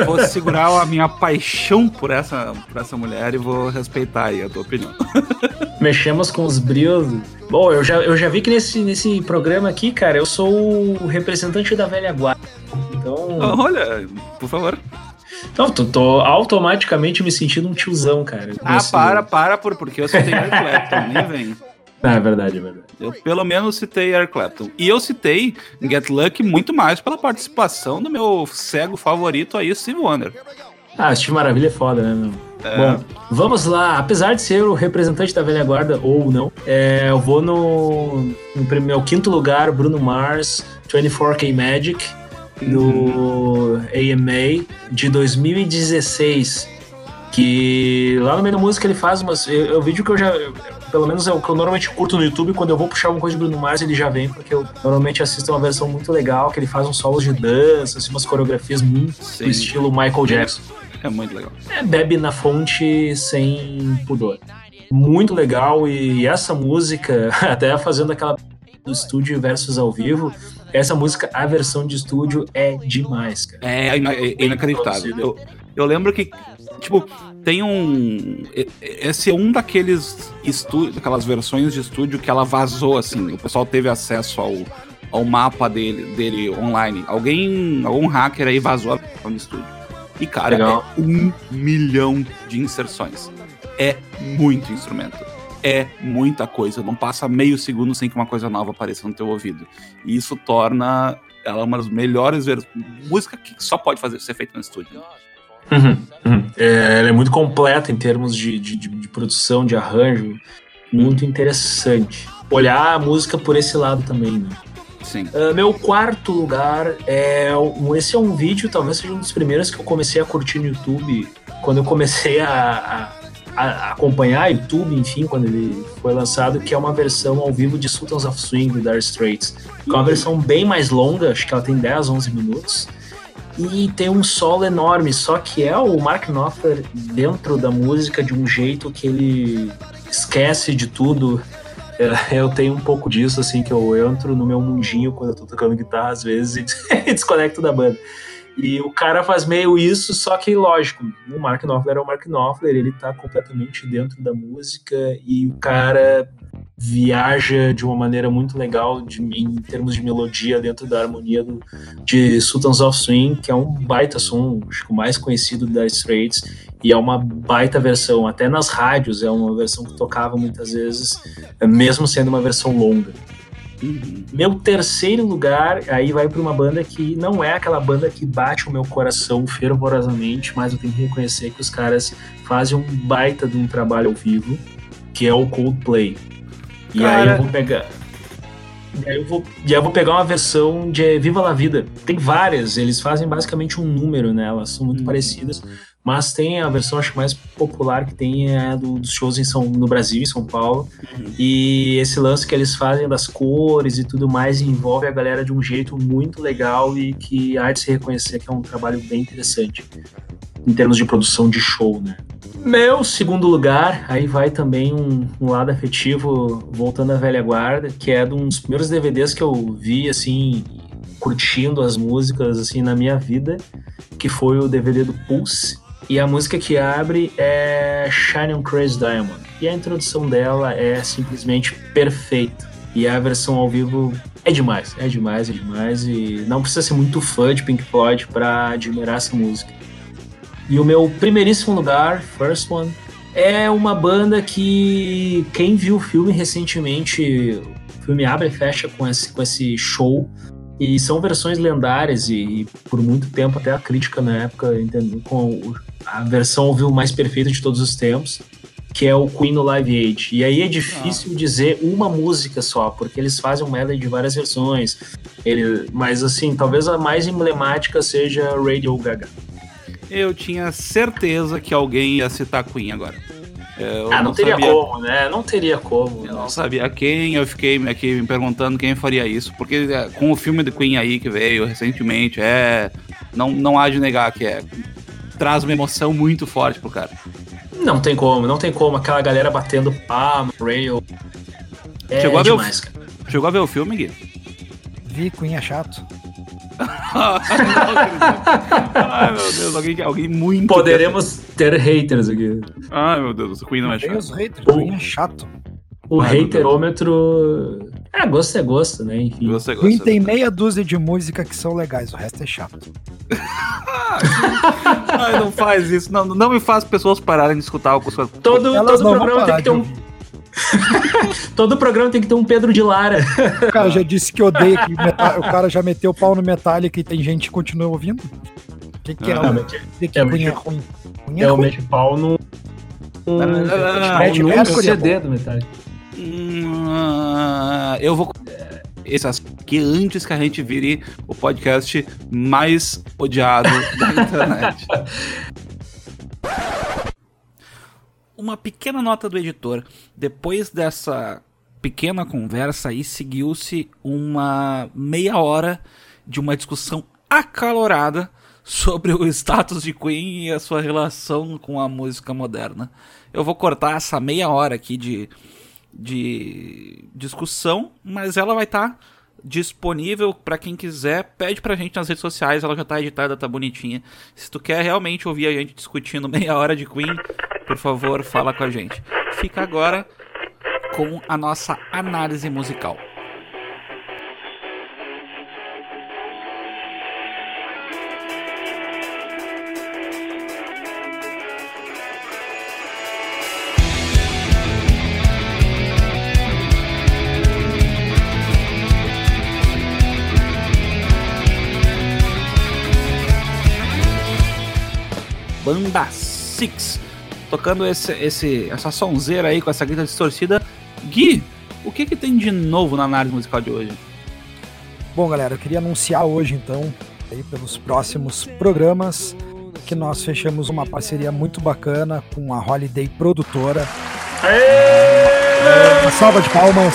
eu vou segurar a minha paixão por essa, por essa mulher e vou respeitar aí a tua opinião. Mexemos com os brios. Bom, eu já, eu já vi que nesse, nesse programa aqui, cara, eu sou o representante da velha guarda. Então, Olha, por favor. então tô, tô automaticamente me sentindo um tiozão, cara. Ah, Nesse- para, para, por, porque eu citei Eric Clapton, nem vem. É verdade, é verdade. Eu pelo menos citei Eric Clapton. E eu citei Get Lucky muito mais pela participação do meu cego favorito aí, Steve Wonder. Ah, Steve Maravilha é foda, né, meu? É. Bom, vamos lá. Apesar de ser o representante da velha guarda ou não, é, eu vou no, no meu quinto lugar, Bruno Mars, 24K Magic, no AMA de 2016. Que lá no meio da música ele faz umas. É o vídeo que eu já. Pelo menos é o que eu normalmente curto no YouTube. Quando eu vou puxar alguma coisa de Bruno Mars, ele já vem, porque eu normalmente assisto uma versão muito legal, que ele faz uns solos de dança, assim, umas coreografias muito Sim. do estilo Michael Jackson É muito legal. é, bebe na fonte sem pudor. Muito legal e essa música, até fazendo aquela do estúdio versus ao vivo, essa música, a versão de estúdio é demais, cara. É, ina- é inacreditável. Eu, eu lembro que, tipo, tem um. Esse é um daqueles estúdios, aquelas versões de estúdio que ela vazou, assim. O pessoal teve acesso ao, ao mapa dele, dele online. Alguém, algum hacker aí vazou a versão de estúdio. E, cara, Legal. é um milhão de inserções. É muito instrumento. É muita coisa. Não passa meio segundo sem que uma coisa nova apareça no teu ouvido. E isso torna ela uma das melhores versões. Música que só pode fazer, ser feita no estúdio. Uhum, uhum. É, ela é muito completa em termos de, de, de- produção, de arranjo. Muito interessante. Olhar a música por esse lado também, né? Sim. Ah, meu quarto lugar é. um- Esse é um vídeo, talvez seja um dos primeiros que eu comecei a curtir no YouTube. Quando eu comecei a, a- a acompanhar YouTube, enfim, quando ele foi lançado, que é uma versão ao vivo de Sultans of Swing do Dire Straits. Que é uma versão bem mais longa, acho que ela tem 10, 11 minutos. E tem um solo enorme, só que é o Mark Knopfler dentro da música de um jeito que ele esquece de tudo. Eu tenho um pouco disso, assim, que eu entro no meu mundinho quando eu tô tocando guitarra às vezes e desconecto da banda. E o cara faz meio isso, só que lógico, o Mark Knopfler é o Mark Knopfler, ele tá completamente dentro da música e o cara viaja de uma maneira muito legal de- em termos de melodia dentro da harmonia do, de Sultans of Swing, que é um baita som, acho que o mais conhecido da Straits, e é uma baita versão, até nas rádios é uma versão que tocava muitas vezes, mesmo sendo uma versão longa. Uhum. Meu terceiro lugar, aí vai para uma banda que não é aquela banda que bate o meu coração fervorosamente, mas eu tenho que reconhecer que os caras fazem um baita de um trabalho ao vivo, que é o Coldplay. E aí Cara. eu vou pegar. E aí eu vou, e aí eu vou pegar uma versão de Viva la Vida. Tem várias, eles fazem basicamente um número nelas, são muito Uhum. parecidas. Mas tem a versão, acho que mais popular que tem é a do- dos shows em São, no Brasil, em São Paulo. Uhum. E esse lance que eles fazem das cores e tudo mais envolve a galera de um jeito muito legal e que há de se reconhecer que é um trabalho bem interessante em termos de produção de show, né? Meu segundo lugar, aí vai também um, um lado afetivo, voltando à velha guarda, que é de um dos primeiros DVDs que eu vi, assim, curtindo as músicas, assim, na minha vida, que foi o DVD do Pulse. E a música que abre é Shine on Crazy Diamond. E a introdução dela é simplesmente perfeita. E a versão ao vivo é demais, é demais, é demais. E não precisa ser muito fã de Pink Floyd para admirar essa música. E o meu primeiríssimo lugar, First One, é uma banda que quem viu o filme recentemente, o filme abre e fecha com esse, com esse show. E são versões lendárias e, por muito tempo até a crítica na época entendeu com a versão vivo mais perfeita de todos os tempos, que é o Queen no Live Aid. E aí é difícil dizer uma música só, porque eles fazem um medley de várias versões. Ele, mas assim, talvez a mais emblemática seja Radio Gaga. Eu tinha certeza que alguém ia citar Queen agora. Eu ah, não, teria sabia, como, né? Não teria como. Eu não sabia quem, eu fiquei aqui me perguntando quem faria isso, porque é, com o filme do Queen aí que veio recentemente, é. Não, não há de negar que é. Traz uma emoção muito forte pro cara. Não tem como, não tem como. Aquela galera batendo palma, rail. É Chegou a ver o- demais, cara. Chegou a ver o filme, Gui? Vi, Queen é chato. Ai, meu Deus, alguém, alguém muito. Poderemos ter haters aqui. Ai, meu Deus, o Queen não é Tem chato. os haters, Pô. Queen é chato. O Ai, haterômetro. É, gosto é gosto, né? Enfim. Você gosta. Queen tem meia dúzia de música que são legais, o resto é chato. Ai, não faz isso. Não, não me faz pessoas pararem de escutar o que eu Todo, Elas todo não programa tem que ter um. Todo programa tem que ter um Pedro de Lara. O cara já disse que odeia que meta- o cara já meteu o pau no Metallica e tem gente que continua ouvindo. O que, que é? Ah, o que, que realmente. Queen é ruim? Queen é ruim. realmente pau no. Um, não, não, não, não. Fred no Mercury é CD do Metallica. Hum, eu vou. Esse aqui antes que a gente vire o podcast mais odiado da internet. Uma pequena nota do editor. Depois dessa pequena conversa aí, seguiu-se uma meia hora de uma discussão acalorada sobre o status de Queen e a sua relação com a música moderna. Eu vou cortar essa meia hora aqui de, de discussão, mas ela vai estar disponível para quem quiser. Pede pra gente nas redes sociais, ela já tá editada, tá bonitinha. Se tu quer realmente ouvir a gente discutindo meia hora de Queen, por favor, fala com a gente. Fica agora com a nossa análise musical. Banda Six, tocando esse, esse, essa sonzeira aí com essa grita distorcida. Gui, o que, que tem de novo na análise musical de hoje? Bom, galera, eu queria anunciar hoje, então, aí pelos próximos programas, que nós fechamos uma parceria muito bacana com a Holiday Produtora. Uma salva de palmas.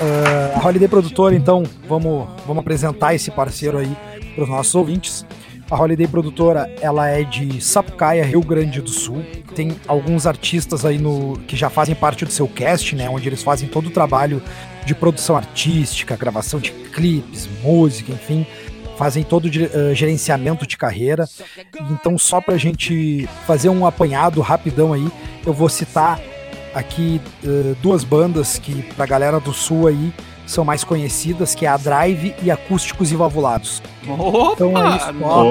Uh, a Holiday Produtora, então, vamos, vamos apresentar esse parceiro aí para os nossos ouvintes. A Holiday Produtora, ela é de Sapucaia, Rio Grande do Sul. Tem alguns artistas aí no que já fazem parte do seu cast, né, onde eles fazem todo o trabalho de produção artística, gravação de clipes, música, enfim, fazem todo o uh, gerenciamento de carreira. Então, só pra gente fazer um apanhado rapidão aí, eu vou citar aqui uh, duas bandas que pra galera do sul aí são mais conhecidas, que é a Drive e Acústicos e Valvulados. Opa! Então é isso, ó.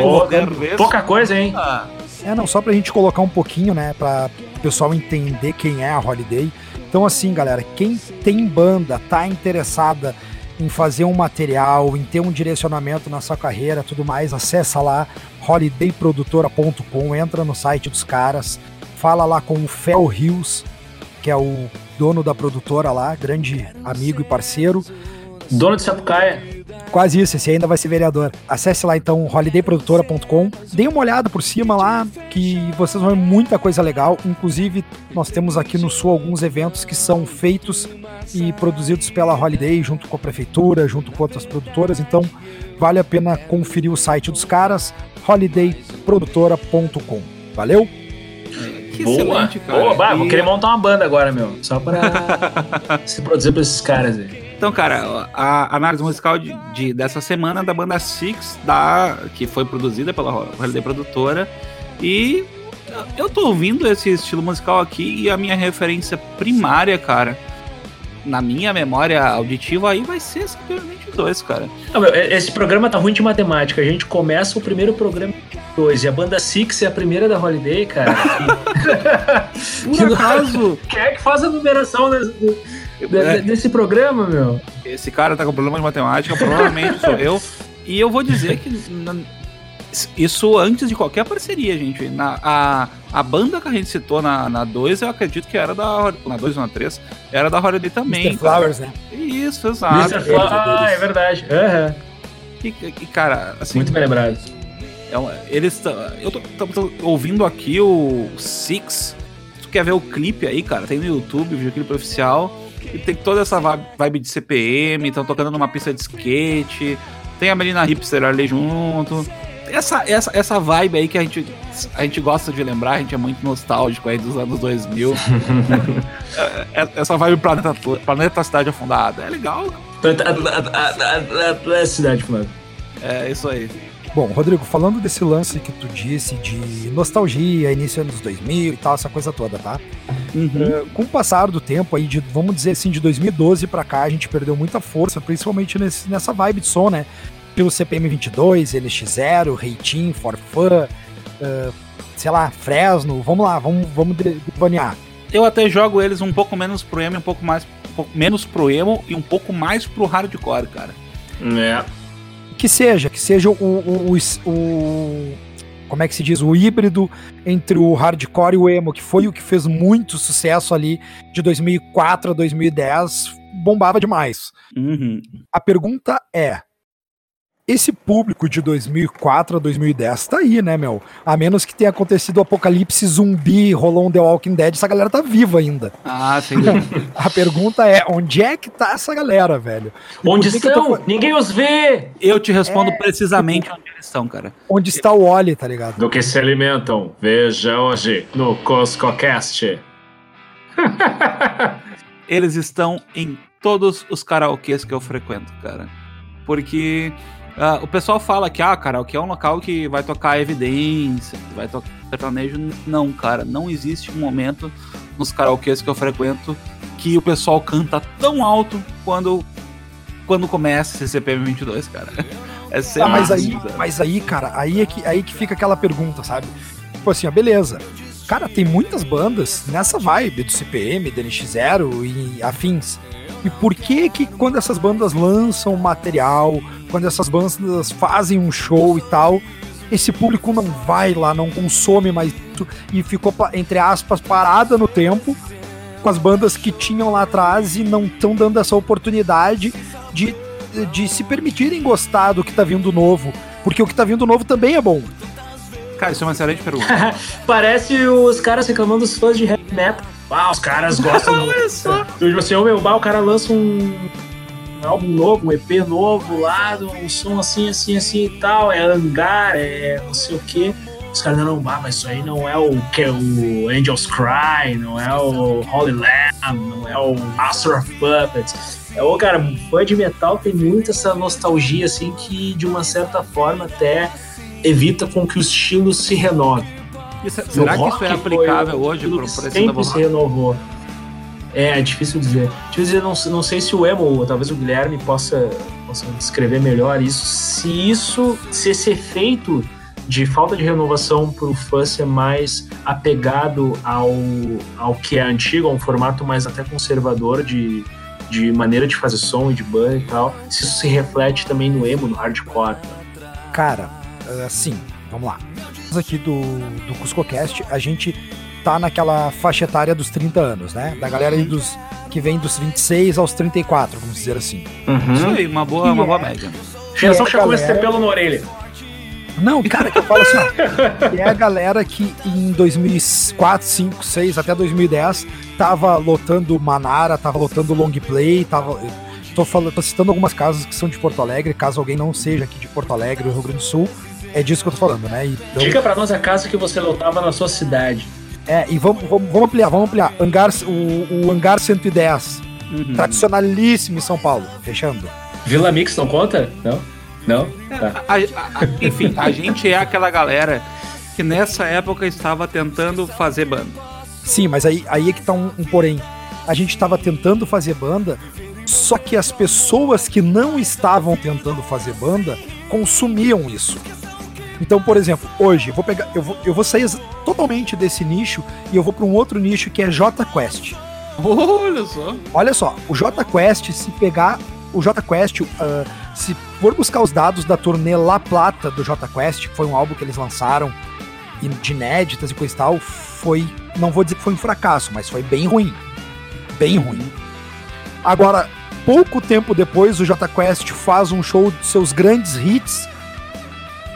Pouca coisa, hein? Ah, É, não, só pra gente colocar um pouquinho, né, pra o pessoal entender quem é a Holiday. Então, assim, galera, quem tem banda, tá interessada em fazer um material, em ter um direcionamento na sua carreira, tudo mais, acessa lá holidayprodutora.com, entra no site dos caras, fala lá com o Fel Rios, que é o dono da produtora lá, grande amigo e parceiro. Dono de Sapucaia. Quase isso, esse ainda vai ser vereador. Acesse lá então holidayprodutora.com. Dê uma olhada por cima lá, que vocês vão ver muita coisa legal. Inclusive, nós temos aqui no Sul alguns eventos que são feitos e produzidos pela Holiday, junto com a prefeitura, junto com outras produtoras. Então, vale a pena conferir o site dos caras, holidayprodutora.com. Valeu? Que Boa, excelente, cara. boa, bah, vou E- querer montar uma banda agora, meu. Só pra se produzir pra esses caras aí. Então, cara, a análise musical de, de- dessa semana da banda Six, da, que foi produzida pela Holiday Produtora. E eu tô ouvindo esse estilo musical aqui e a minha referência primária, cara, na minha memória auditiva aí vai ser simplesmente dois, cara. Não, meu, esse programa tá ruim de matemática. A gente começa o primeiro programa dois e a banda Six é a primeira da Holiday, cara. Por acaso, Quem é que faz a numeração desse, de- É. desse programa, meu? esse cara tá com problema de matemática, provavelmente sou eu. E eu vou dizer que isso antes de qualquer parceria, gente. Na, a, a banda que a gente citou na 2, eu acredito que era da. Na 2 ou na 3, era da Holiday também. Mr. cara. Flowers, né? Isso, exato. Mr. Fla- ah, é verdade. Aham. E, e, cara, assim, Muito bem lembrado. é eles Eu tô, tô- tô ouvindo aqui o Six. Se tu quer ver o clipe aí, cara, tem no YouTube, o videoclipe oficial. E tem toda essa vibe de CPM, estão tocando numa pista de skate. Tem a Melina Hipster ali junto. Essa, essa, essa vibe aí que a gente, a gente gosta de lembrar, a gente é muito nostálgico aí dos anos 2000. É- é- essa vibe Planeta, Planeta Cidade Afundada. É legal, É cidade, mano. é isso aí. Bom, Rodrigo, falando desse lance que tu disse de nostalgia, início dos anos 2000 e tal, essa coisa toda, tá? Uhum. Eh, Com o passar do tempo aí, de, vamos dizer assim, de 2012 pra cá, a gente perdeu muita força, principalmente nesse- nessa vibe de som, né? Pelo CPM 22, NX0, Reitin, Forfã, eh, sei lá, Fresno, vamos lá, vamos, vamos devanear. Eu até jogo eles um pouco menos pro emo, um pouco mais um pouco menos pro emo e um pouco mais pro hardcore, cara. É. Que seja, que seja o, o, o- o- Como é que se diz? O híbrido entre o hardcore e o emo, que foi o que fez muito sucesso ali de 2004 a 2010, bombava demais. Uhum. A pergunta é: esse público de 2004 a 2010 tá aí, né, meu? A menos que tenha acontecido o apocalipse zumbi, rolou um The Walking Dead, essa galera tá viva ainda. Ah, sem dúvida. A pergunta é: onde é que tá essa galera, velho? E Onde tô estão? fa- Ninguém os vê! Eu te respondo precisamente onde eles estão, cara. Onde está o Oli, tá ligado? Do que se alimentam, veja hoje no CoscoCast. Eles estão em todos os karaokês que eu frequento, cara. Porque uh, o pessoal fala que, ah, karaokê é um local que vai tocar evidência, que vai tocar sertanejo. Não, cara, não existe um momento nos karaokês que eu frequento que o pessoal canta tão alto quando, quando começa esse CPM 22, cara. É ah, mas aí, mas aí, cara, aí é que, aí que fica aquela pergunta, sabe? Tipo assim, ó, beleza. Cara, tem muitas bandas nessa vibe do CPM, do NX0 e afins. E por que que quando essas bandas lançam material, quando essas bandas fazem um show e tal, esse público não vai lá, não consome mais e ficou, entre aspas, parada no tempo com as bandas que tinham lá atrás e não estão dando essa oportunidade de, de se permitirem gostar do que tá vindo novo. Porque o que tá vindo novo também é bom. Cara, isso é uma excelente pergunta. Parece os caras reclamando dos fãs de heavy metal. Ah, os caras gostam. Olha só. Tipo assim, oh, meu, o cara lança um álbum novo, um EP novo lá, um som assim, assim, assim e tal, é hangar, é não sei o que. Os caras não, ah, mas isso aí não é o que é o Angels Cry, não é o Holy Lamb, não é o Master of Puppets. É, o cara, fã de metal tem muita essa nostalgia, assim, que de uma certa forma até evita com que o estilo se renove. Isso, será que isso é aplicável hoje para o sempre se renovou. É, é difícil dizer. Difícil dizer, não, não sei se o Emo, ou talvez o Guilherme possa, possa descrever melhor isso. Se isso, se esse efeito de falta de renovação para o fã ser mais apegado ao, ao que é antigo, a um formato mais até conservador de, de maneira de fazer som e de banda e tal, se isso se reflete também no emo, no hardcore. Cara, assim, vamos lá. Aqui do, do CuscoCast, a gente tá naquela faixa etária dos 30 anos, né? Da galera aí dos que vem dos 26 aos 34, vamos dizer assim. Uhum. Isso aí, uma boa, uma boa é, média. Geração é chegou esse pelo na orelha. Não, cara, que eu falo assim, ó, é a galera que em 2004, 5, 6, até 2010 tava lotando Manara, tava lotando Long Play, tava tô falando, tô citando algumas casas que são de Porto Alegre, caso alguém não seja aqui de Porto Alegre, Rio Grande do Sul, é disso que eu tô falando, né? Então... Diga pra nós a casa que você lotava na sua cidade. É, e vamos, vamos, vamos ampliar, vamos ampliar. Hangar, o, o Hangar 110, uhum. tradicionalíssimo em São Paulo, fechando. Vila Mix não conta? Não? Não? Tá. A, a, enfim, a gente é aquela galera que nessa época estava tentando fazer banda. Sim, mas aí, aí é que tá um, um porém. A gente estava tentando fazer banda, só que as pessoas que não estavam tentando fazer banda consumiam isso. Então, por exemplo, hoje vou pegar, eu vou, eu vou sair totalmente desse nicho e eu vou para um outro nicho que é J Quest. Olha só. Olha só, o J Quest, se pegar o J Quest, uh, se for buscar os dados da turnê La Plata do J Quest, que foi um álbum que eles lançaram de inéditas e coisa e tal, foi, não vou dizer que foi um fracasso, mas foi bem ruim. Bem ruim. Agora, pouco tempo depois, o J Quest faz um show de seus grandes hits.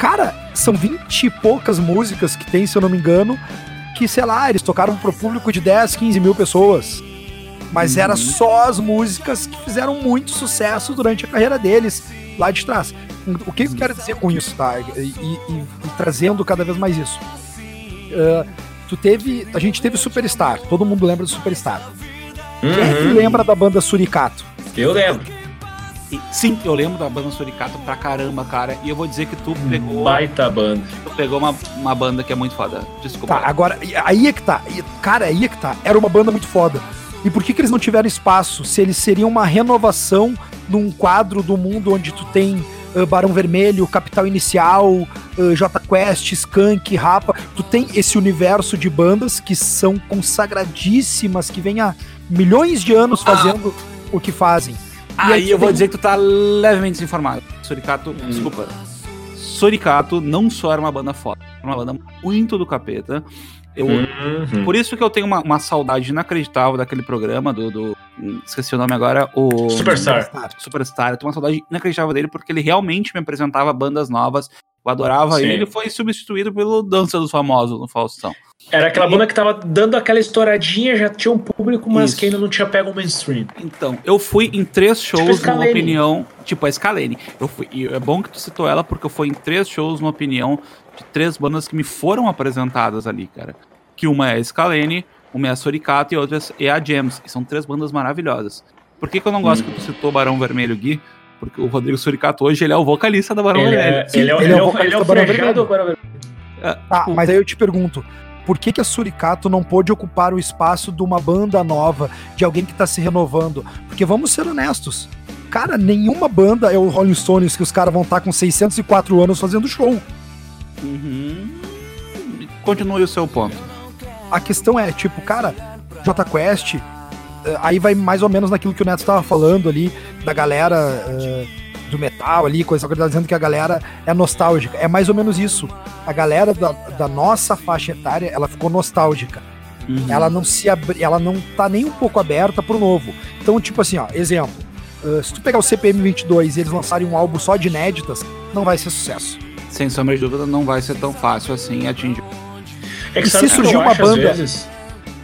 Cara, são 20 e poucas músicas que tem, se eu não me engano, que, sei lá, eles tocaram pro público de 10, 15 mil pessoas. Mas uhum. era só as músicas que fizeram muito sucesso durante a carreira deles, lá de trás. O que eu quero dizer com isso, tá? E, e, e trazendo cada vez mais isso. Uh, tu teve. A gente teve Superstar, todo mundo lembra do Superstar. Uhum. Quem é que lembra da banda Suricato? Eu lembro. Sim, eu lembro da banda Suricato pra caramba, cara. E eu vou dizer que tu pegou. Baita banda. Tu pegou uma, uma banda que é muito foda. Desculpa. Tá, agora, aí é que tá. Cara, aí é que tá. Era uma banda muito foda. E por que, que eles não tiveram espaço? Se eles seriam uma renovação num quadro do mundo onde tu tem uh, Barão Vermelho, Capital Inicial, uh, J Quest, Skunk, Rapa. Tu tem esse universo de bandas que são consagradíssimas, que vêm há milhões de anos ah. fazendo ah. o que fazem. Aí, aí eu vou dizer que tu tá levemente desinformado. Suricato, hum. desculpa. Suricato não só era uma banda foda, era uma banda muito do capeta. Eu, uhum. Por isso que eu tenho uma, uma, saudade inacreditável daquele programa do, do, Esqueci o nome agora. O. Superstar. Superstar. Eu tenho uma saudade inacreditável dele porque ele realmente me apresentava bandas novas. Eu adorava Sim. ele. Ele foi substituído pelo Dança dos Famosos no Faustão. Era aquela banda que tava dando aquela estouradinha, já tinha um público, mas Isso. que ainda não tinha pego o mainstream. Então, eu fui em três tipo shows, tipo numa opinião. Tipo a Scalene. Eu fui, e é bom que tu citou ela, porque eu fui em três shows, numa opinião, de três bandas que me foram apresentadas ali, cara. Que uma é a Scalene, uma é a Soricato e outra é a Gems. E são três bandas maravilhosas. Por que, que eu não gosto Hum. que tu citou Barão Vermelho, Gui? Porque o Rodrigo Suricato hoje ele é o vocalista da Barão Ele Vermelho. é, ele é, ele é é o ele é o do Barão Vermelho. Tá, mas aí eu te pergunto, por que, que a Suricato não pôde ocupar o espaço de uma banda nova, de alguém que tá se renovando? Porque vamos ser honestos, cara, nenhuma banda é o Rolling Stones que os caras vão estar com 604 anos fazendo show. Uhum. Continue o seu ponto. A questão é, tipo, cara, J Quest, eh, aí vai mais ou menos naquilo que o Neto estava falando ali, da galera eh, do metal ali, coisa que ele tá dizendo que a galera é nostálgica. É mais ou menos isso. A galera da, da nossa faixa etária, ela ficou nostálgica. Uhum. Ela não se abri, ela não tá nem um pouco aberta pro novo. Então, tipo assim, ó, exemplo. eh, se tu pegar o CPM 22 e eles lançarem um álbum só de inéditas, não vai ser sucesso. Sem sombra de dúvida, não vai ser tão fácil assim atingir. É E sabe se que surgir uma acho, banda- vezes?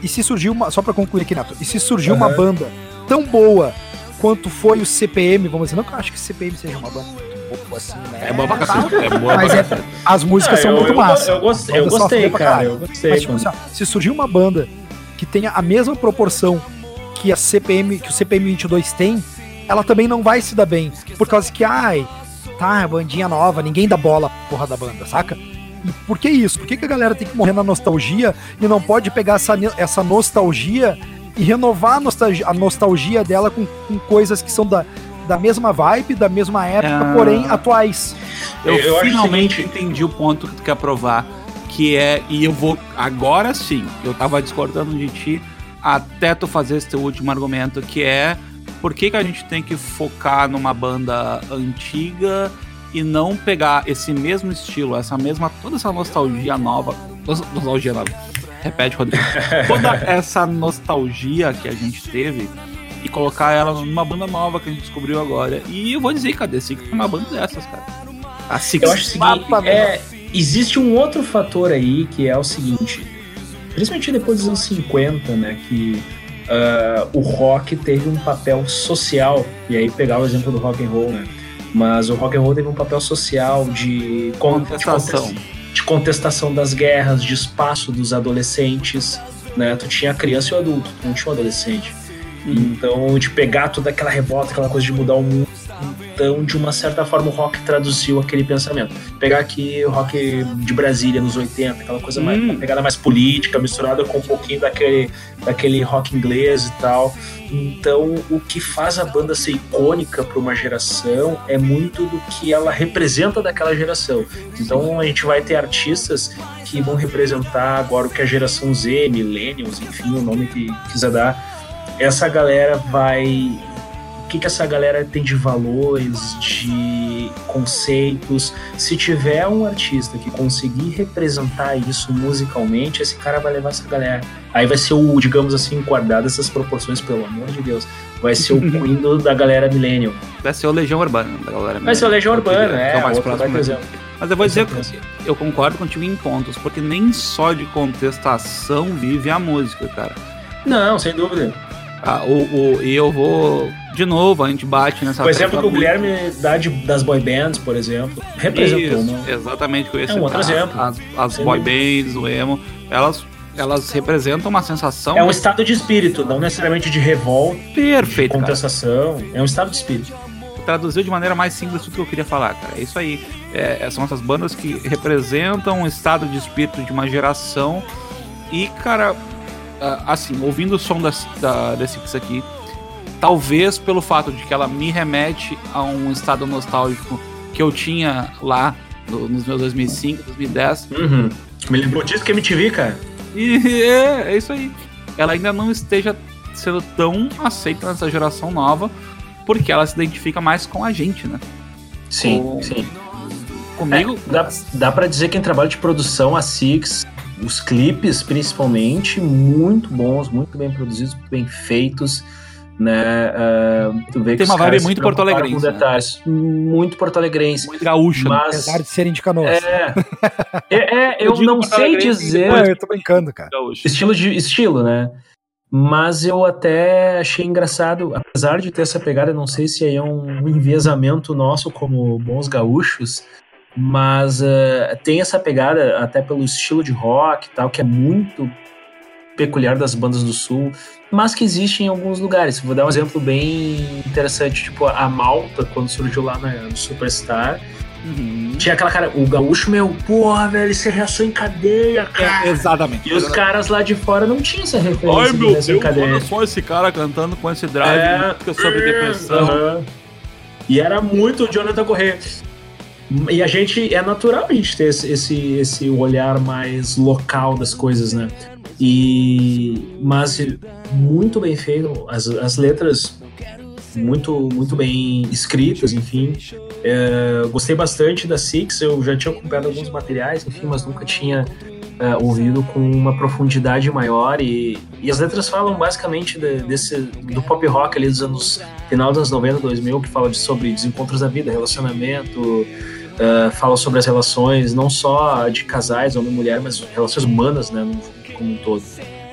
E se surgiu uma. Só pra concluir aqui, Neto. E se surgiu uma Aham. banda tão boa quanto foi o CPM, vamos dizer, não que eu acho que o CPM seja uma banda muito boa assim, né? É boa pra Tal, cacete. É boa Mas é-. As músicas Ah, são eu, muito eu, massas. eu gostei, eu gostei, cara. Eu gostei. Mas, tipo assim, ó, se surgir uma banda que tenha a mesma proporção que a CPM, que o CPM 22 tem, ela também não vai se dar bem. Por causa que, ai, tá, bandinha nova, ninguém dá bola porra da banda, saca? E por que isso? Por que, que a galera tem que morrer na nostalgia e não pode pegar essa, essa nostalgia e renovar a nostalgia, a nostalgia dela com, com coisas que são da, da mesma vibe, da mesma época, Ah. porém atuais? Eu, Eu- finalmente seguinte- entendi o ponto que tu quer provar, que é, e eu vou, agora sim, eu tava discordando de ti até tu fazer esse teu último argumento, que é por que, que a gente tem que focar numa banda antiga e não pegar esse mesmo estilo, essa mesma, toda essa nostalgia nova, nos- nostalgia nova, repete, Rodrigo, toda essa nostalgia que a gente teve e colocar ela numa banda nova que a gente descobriu agora. E eu vou dizer, cadê Six é uma banda dessas, cara. A Six Eu acho o seguinte, é, existe um outro fator aí que é o seguinte, principalmente depois dos anos 50, né, que ah, o rock teve um papel social, e aí pegar o exemplo do rock and roll, né, mas o rock and roll teve um papel social de, con- de Contestação. De contestação das guerras, de espaço dos adolescentes, né, tu tinha criança e o adulto, tu não tinha o adolescente. Então, de pegar toda aquela revolta, aquela coisa de mudar o mundo. Então, de uma certa forma, o rock traduziu aquele pensamento. Pegar aqui o rock de Brasília nos 80, aquela coisa mais, Hum. uma pegada mais política, misturada com um pouquinho daquele, daquele rock inglês e tal. Então, o que faz a banda ser icônica para uma geração é muito do que ela representa daquela geração. Então, a gente vai ter artistas que vão representar agora o que a geração Z, Millennials, enfim, o nome que quiser dar essa galera vai. O que, que essa galera tem de valores, de conceitos? Se tiver um artista que conseguir representar isso musicalmente, esse cara vai levar essa galera. Aí vai ser o, digamos assim, guardado essas proporções, pelo amor de Deus. Vai ser o Queen do- da galera Millennium. Vai ser o Legião Urbana da galera. Vai ser o Legião Urbana, é, é o mais próximo. exemplo. Mas eu vou dizer que eu concordo contigo em pontos, porque nem só de contestação vive a música, cara. Não, sem dúvida. Ah, o, o- e eu vou. De novo, a gente bate nessa. O exemplo que o. Guilherme dá de- das boy bands, por exemplo, representou, Isso? Exatamente, que eu ia É um outro exemplo. As, as boy bands, o emo, elas, elas representam uma sensação É um estado de espírito, não necessariamente de revolta. perfeita. cara. contestação, é um estado de espírito. traduziu de maneira mais simples tudo que eu queria falar, cara. É isso aí. É, são essas bandas que representam um estado de espírito de uma geração. E, cara, assim, ouvindo o som das, da, da Six aqui, talvez pelo fato de que ela me remete a um estado nostálgico que eu tinha lá no- nos meus 2005, 2010. Uhum. Me lembrou disso que MTV, cara. E é, é isso aí. Ela ainda não esteja sendo tão aceita nessa geração nova, porque ela se identifica mais com a gente, né? Sim, O- sim. Comigo, É, dá, dá pra dizer que em trabalho de produção, a Six, os clipes principalmente, muito bons, muito bem produzidos, muito bem feitos, né? Ah, tu vê que Tem os uma vibe muito porto-alegrense, né? Muito porto-alegrense. muito gaúcha, né? Mas, Apesar de serem de canoas. é, é, é, eu, Eu não sei dizer... Não, eu tô brincando, cara. Gaúcha. Estilo de estilo, né? Mas eu até achei engraçado, apesar de ter essa pegada, não sei se aí é um enviesamento nosso como bons gaúchos, mas eh, tem essa pegada até pelo estilo de rock e tal, que é muito peculiar das bandas do sul, mas que existe em alguns lugares. Vou dar um exemplo bem interessante, tipo a Malta, quando surgiu lá no Superstar, Uhum. tinha aquela cara, o gaúcho, meu, porra, velho, isso é reação em cadeia, cara. É, exatamente. E os caras lá de fora não tinham essa referência Ai meu reação em Deus, cadeia. olha só esse cara cantando com esse drive É. sobre depressão. Aham. E era muito o Jonathan Corrêa. E a gente, é natural a gente ter esse, esse, esse olhar mais local das coisas, né? E, mas muito bem feito, as, as letras muito, muito bem escritas, enfim. É, gostei bastante da Six, eu já tinha acompanhado alguns materiais, enfim, mas nunca tinha é, ouvido com uma profundidade maior e, e as letras falam basicamente de- desse, do pop rock ali dos anos final dos anos 90, 2000, que fala de, sobre desencontros da vida, relacionamento, é, fala sobre as relações, não só de casais, homem e mulher, mas relações humanas, né, como um todo.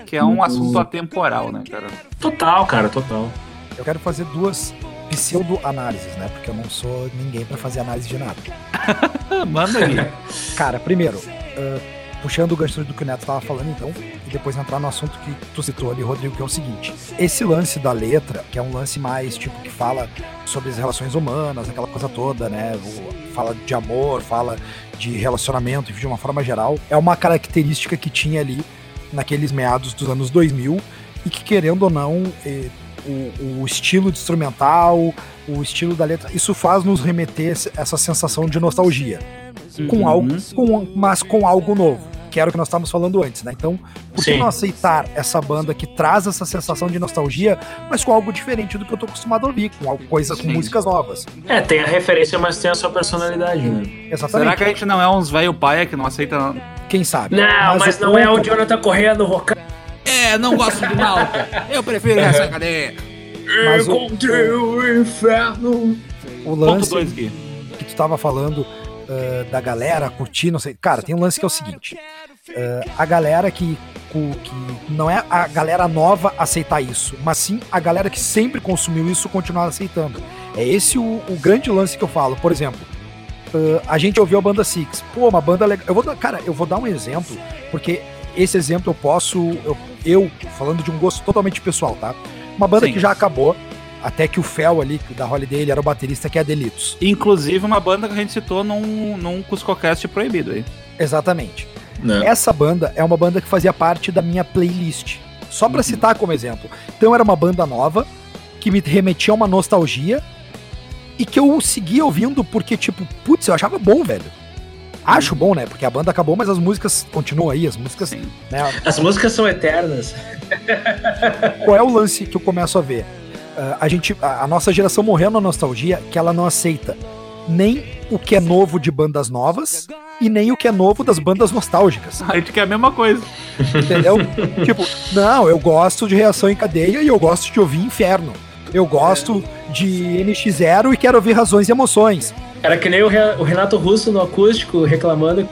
Que é um assunto atemporal, né, cara? Total, cara, total. Eu quero fazer duas pseudo-análises, né? Porque eu não sou ninguém pra fazer análise de nada. Manda aí. Cara, primeiro, ah, puxando o gancho do que o Neto tava falando, então, e depois entrar no assunto que tu citou ali, Rodrigo, que é o seguinte: esse lance da letra, que é um lance mais, tipo, que fala sobre as relações humanas, aquela coisa toda, né? fala de amor, fala de relacionamento, de uma forma geral, é uma característica que tinha ali naqueles meados dos anos 2000 e que, querendo ou não, eh, o, o estilo de instrumental, o estilo da letra, isso faz nos remeter essa sensação de nostalgia com Uhum. algo, com, mas com algo novo, que era o que nós estávamos falando antes, né? Então, por que Sim. não aceitar essa banda que traz essa sensação de nostalgia, mas com algo diferente do que eu tô acostumado a ouvir, com algo, coisa com músicas novas? É, tem a referência, mas tem a sua personalidade, né? Exatamente. Será que a gente não é uns velho paia que não aceita. Quem sabe? Não, mas, não é o Jonathan Corrêa no vocal. É, não gosto de malta. Eu prefiro essa cadeia. Mas o- Encontrei o inferno. O Ponto lance 2 aqui. que tu tava falando ah, da galera curtir, não sei. Cara, tem um lance que é o seguinte: ah, a galera que, que. Não é a galera nova aceitar isso, mas sim a galera que sempre consumiu isso continuar aceitando. É esse o, o grande lance que eu falo. Por exemplo, ah, a gente ouviu a banda Six. Pô, uma banda legal. Eu vou dar, cara, eu vou dar um exemplo, porque esse exemplo eu posso. Eu, eu falando de um gosto totalmente pessoal, tá? Uma banda Sim. que já acabou. Até que o Fel ali, da Holiday, ele era o baterista, que é a Delitos. Inclusive uma banda que a gente citou num, num Cuscocast proibido aí. Exatamente. Não. Essa banda é uma banda que fazia parte da minha playlist. Só pra Uhum. citar como exemplo. Então era uma banda nova que me remetia a uma nostalgia e que eu seguia ouvindo porque, tipo, putz, eu achava bom, velho. Acho bom, né? Porque a banda acabou, mas as músicas continuam aí, as músicas, né? As músicas são eternas. Qual é o lance que eu começo a ver? Ah, a gente, a, nossa geração morreu na nostalgia que ela não aceita nem o que é novo de bandas novas e nem o que é novo das bandas nostálgicas. A gente quer a mesma coisa. Entendeu? tipo, não, eu gosto de reação em cadeia e eu gosto de ouvir inferno. Eu gosto de NX0 e quero ouvir razões e emoções. Era que nem o Re- o Renato Russo no acústico reclamando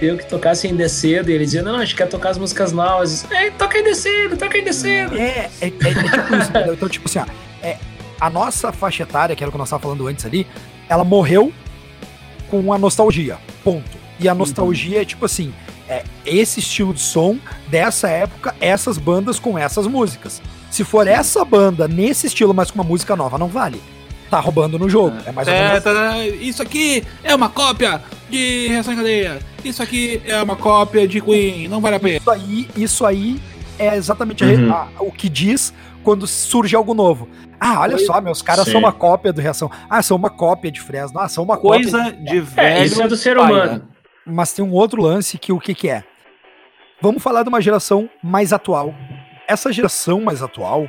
eu que tocasse em descedo. E ele dizia: Não, a gente quer tocar as músicas novas. É, toca em descedo, toca em descedo. É, é, é- é tipo isso? Então, tipo assim, ó, é, a nossa faixa etária, que era o que nós estávamos falando antes ali, ela morreu com a nostalgia. Ponto. E a nostalgia é tipo assim, é esse estilo de som dessa época, essas bandas com essas músicas. Se for essa banda nesse estilo, mas com uma música nova, não vale. Tá roubando no jogo. É mais ou menos É, tá, isso aqui é uma cópia de Reação em Cadeia. Isso aqui é uma cópia de Queen. Não vale a pena. Isso aí, isso aí é exatamente Uhum. a- o que diz quando surge algo novo. Ah, olha só, meus caras Sim. são uma cópia do Reação. Ah, são uma cópia de Fresno. Ah, são uma cópia. Coisa de É, velho. isso é do ser paia. humano. Mas tem um outro lance que o que que é? Vamos falar de uma geração mais atual. Essa geração mais atual,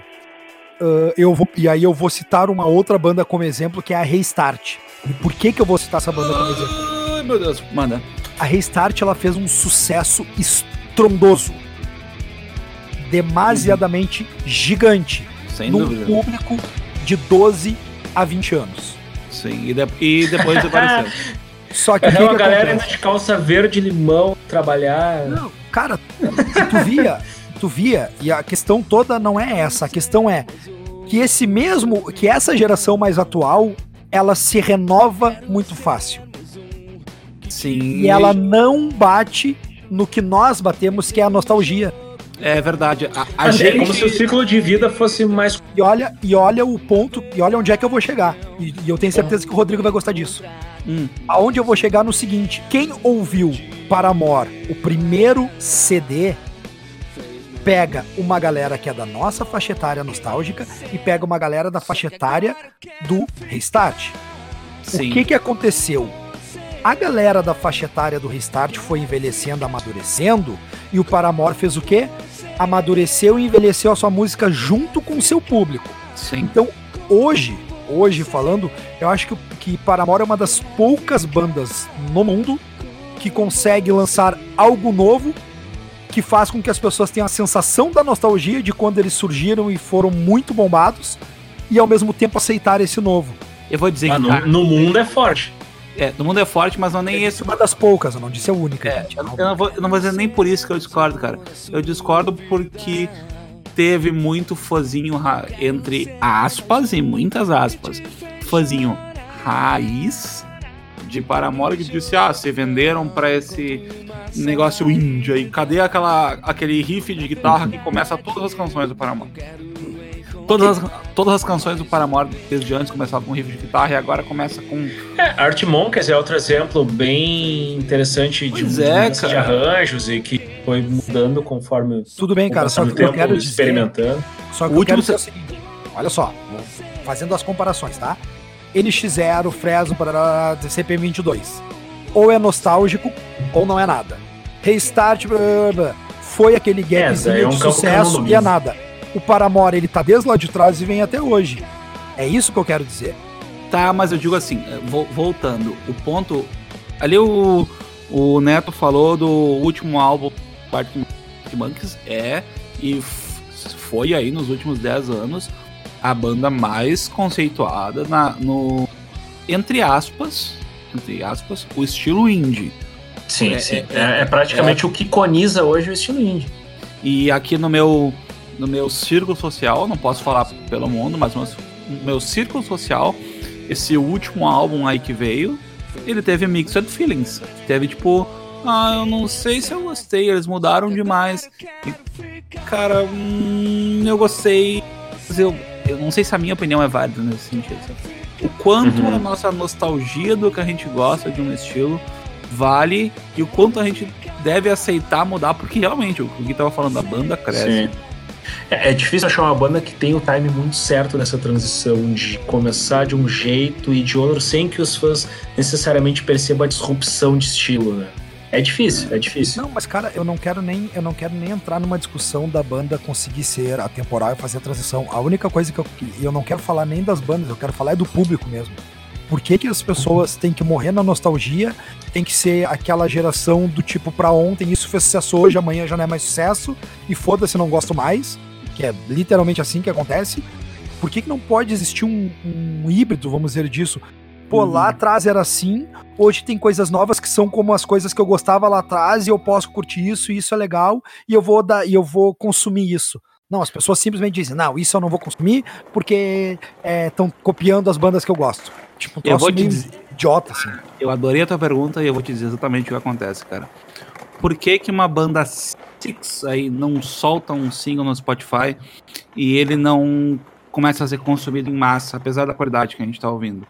ah, eu vou, e aí eu vou citar uma outra banda como exemplo, que é a Restart. E por que que eu vou citar essa banda como exemplo? Ai, meu Deus, manda. A Restart ela fez um sucesso estrondoso, demasiadamente gigante, Sem num dúvida. público de 12 a 20 anos. Sim, e, de- e depois desapareceu. Só que É que, uma que galera acontece? de calça verde limão trabalhar. Não, cara, tu via, tu via, e a questão toda não é essa, a questão é que esse mesmo, que essa geração mais atual, ela se renova muito fácil. Sim. E ela não bate no que nós batemos, que é a nostalgia. É verdade. A, a Assim, gente... É como se o ciclo de vida fosse mais. E olha, e olha o ponto, e olha onde é que eu vou chegar. E, e eu tenho certeza que o Rodrigo vai gostar disso. Hum, Aonde eu vou chegar no seguinte: quem ouviu Paramore, o primeiro CD, pega uma galera que é da nossa faixa etária nostálgica e pega uma galera da faixa etária do Restart. sim. O que que aconteceu? A galera da faixa etária do Restart foi envelhecendo, amadurecendo, e o Paramore fez o quê? Amadureceu e envelheceu a sua música junto com o seu público. Sim. Então, hoje, hoje falando, eu acho que, o- que Paramore é uma das poucas bandas no mundo que consegue lançar algo novo que faz com que as pessoas tenham a sensação da nostalgia de quando eles surgiram e foram muito bombados e ao mesmo tempo aceitar esse novo. Eu vou dizer Ah, que no, tá- no mundo é forte. é, no mundo é forte, mas não nem esse. Uma das poucas, eu não disse a única. É, gente. eu, eu não vou, eu não vou dizer nem por isso que eu discordo, cara. Eu discordo porque teve muito fãzinho ra- entre aspas e muitas aspas. Fãzinho raiz de Paramore que disse: ah, se venderam pra esse negócio índia e cadê aquela, aquele riff de guitarra que começa todas as canções do Paramore? Todas as, todas as canções do Paramore desde antes começavam com riff de guitarra e agora começa com É, Art Monkeys é outro exemplo bem interessante de, é, de arranjos e que foi mudando conforme Tudo bem, cara, só que eu tempo, quero dizer, experimentando. só que O eu último quero dizer o seguinte, olha só, fazendo as comparações, tá? NX0, Fresno, para CP22. Ou é nostálgico ou não é nada. Restart blá, blá, blá, foi aquele gapzinho daí é um de sucesso e é nada. O Paramore, ele tá desde lá de trás e vem até hoje. É isso que eu quero dizer. Tá, mas eu digo assim, eh, vo- voltando, o ponto. Ali o, o Neto falou do último álbum Arctic Monkeys, é, e foi aí nos últimos 10 anos a banda mais conceituada na, no. Entre aspas, entre aspas, o estilo indie. Sim, É, sim. é- É, é praticamente o que iconiza hoje o estilo indie. E aqui no meu, no meu círculo social, não posso falar pelo mundo, mas no meu, no meu círculo social, esse último álbum aí que veio, ele teve mixed feelings. Teve tipo, ah, eu não sei se eu gostei, eles mudaram demais. E, cara, hum, eu gostei, mas eu, eu não sei se a minha opinião é válida nesse sentido. sabe? O quanto Uhum. a nossa nostalgia do que a gente gosta de um estilo vale e o quanto a gente deve aceitar mudar, porque realmente, o que tava falando da banda cresce. Sim. É, é difícil achar uma banda que tem o time muito certo nessa transição de começar de um jeito e de outro sem que os fãs necessariamente percebam a disrupção de estilo, né? É difícil, é difícil. Não, mas cara, eu não quero nem eu não quero nem entrar numa discussão da banda conseguir ser atemporal e fazer a transição. A única coisa que eu, eu não quero falar nem das bandas, eu quero falar é do público mesmo. Por que, que as pessoas têm que morrer na nostalgia? Tem que ser aquela geração do tipo pra ontem, isso fez sucesso hoje, amanhã já não é mais sucesso, e foda-se, não gosto mais, que é literalmente assim que acontece. Por que, que não pode existir um, um híbrido, vamos dizer disso? Pô, Uhum. lá atrás era assim, hoje tem coisas novas que são como as coisas que eu gostava lá atrás e eu posso curtir isso, e isso é legal, e eu vou dar, e eu vou consumir isso. Não, as pessoas simplesmente dizem, não, isso eu não vou consumir porque estão copiando as bandas que eu gosto. Tipo, um Eu vou te dizer- idiota, assim. Eu adorei a tua pergunta e eu vou te dizer exatamente o que acontece, cara. Por que que uma banda Six aí não solta um single no Spotify e ele não começa a ser consumido em massa, apesar da qualidade que a gente tá ouvindo?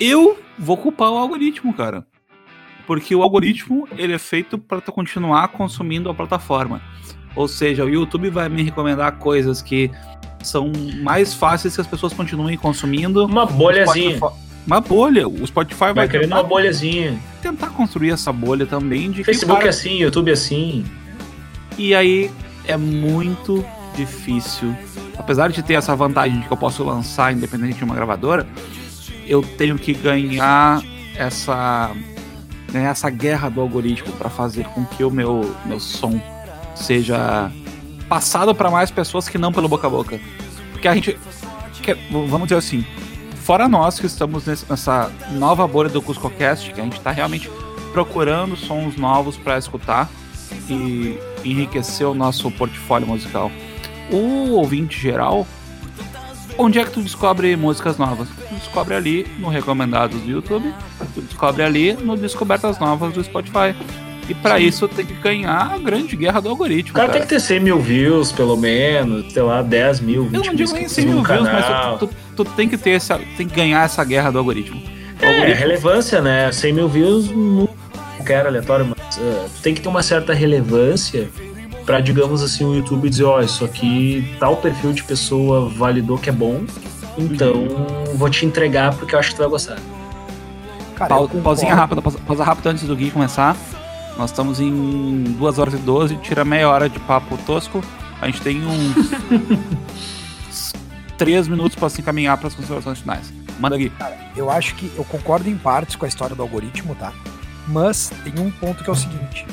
Eu vou culpar o algoritmo, cara. Porque o algoritmo, ele é feito para tu continuar consumindo a plataforma. Ou seja, o YouTube vai me recomendar coisas que são mais fáceis que as pessoas continuem consumindo. Uma bolhazinha. Spotify- Uma bolha. O Spotify vai, Vai querendo uma bolhazinha. tentar construir essa bolha também de Facebook cara- assim, YouTube assim. E aí é muito difícil. Apesar de ter essa vantagem de que eu posso lançar independente de uma gravadora, eu tenho que ganhar essa ganhar essa guerra do algoritmo para fazer com que o meu meu som seja passado para mais pessoas que não pelo boca a boca. Porque a gente vamos dizer assim, fora nós que estamos nessa nova bolha do CuscoCast, que a gente está realmente procurando sons novos para escutar e enriquecer o nosso portfólio musical. O ouvinte geral, onde é que tu descobre músicas novas? Tu descobre ali no Recomendados do YouTube, tu descobre ali no Descobertas Novas do Spotify. E pra isso tem que ganhar a grande guerra do algoritmo. O cara, cara. tem que ter 100 mil views, pelo menos, sei lá, 10 mil, 20 Eu não mil digo nem inscritos 100 mil no views, canal. mas tu, tu- tu tem que ter essa. Tem que ganhar essa guerra do algoritmo. O É, algoritmo relevância, né? 100 mil views não quer aleatório, mas uh, tu tem que ter uma certa relevância pra, digamos assim, o YouTube dizer, ó, isso aqui, tal perfil de pessoa validou que é bom, então Uhum. vou te entregar porque eu acho que tu vai gostar. Cara, concordo. pausinha rápida, pausa, pausa rápida antes do Gui começar. Nós estamos em 2 horas e 12, tira meia hora de papo tosco. A gente tem uns 3 minutos para se encaminhar para as considerações finais. Manda Gui. Eu acho que eu concordo em partes com a história do algoritmo, tá? Mas tem um ponto que é o seguinte: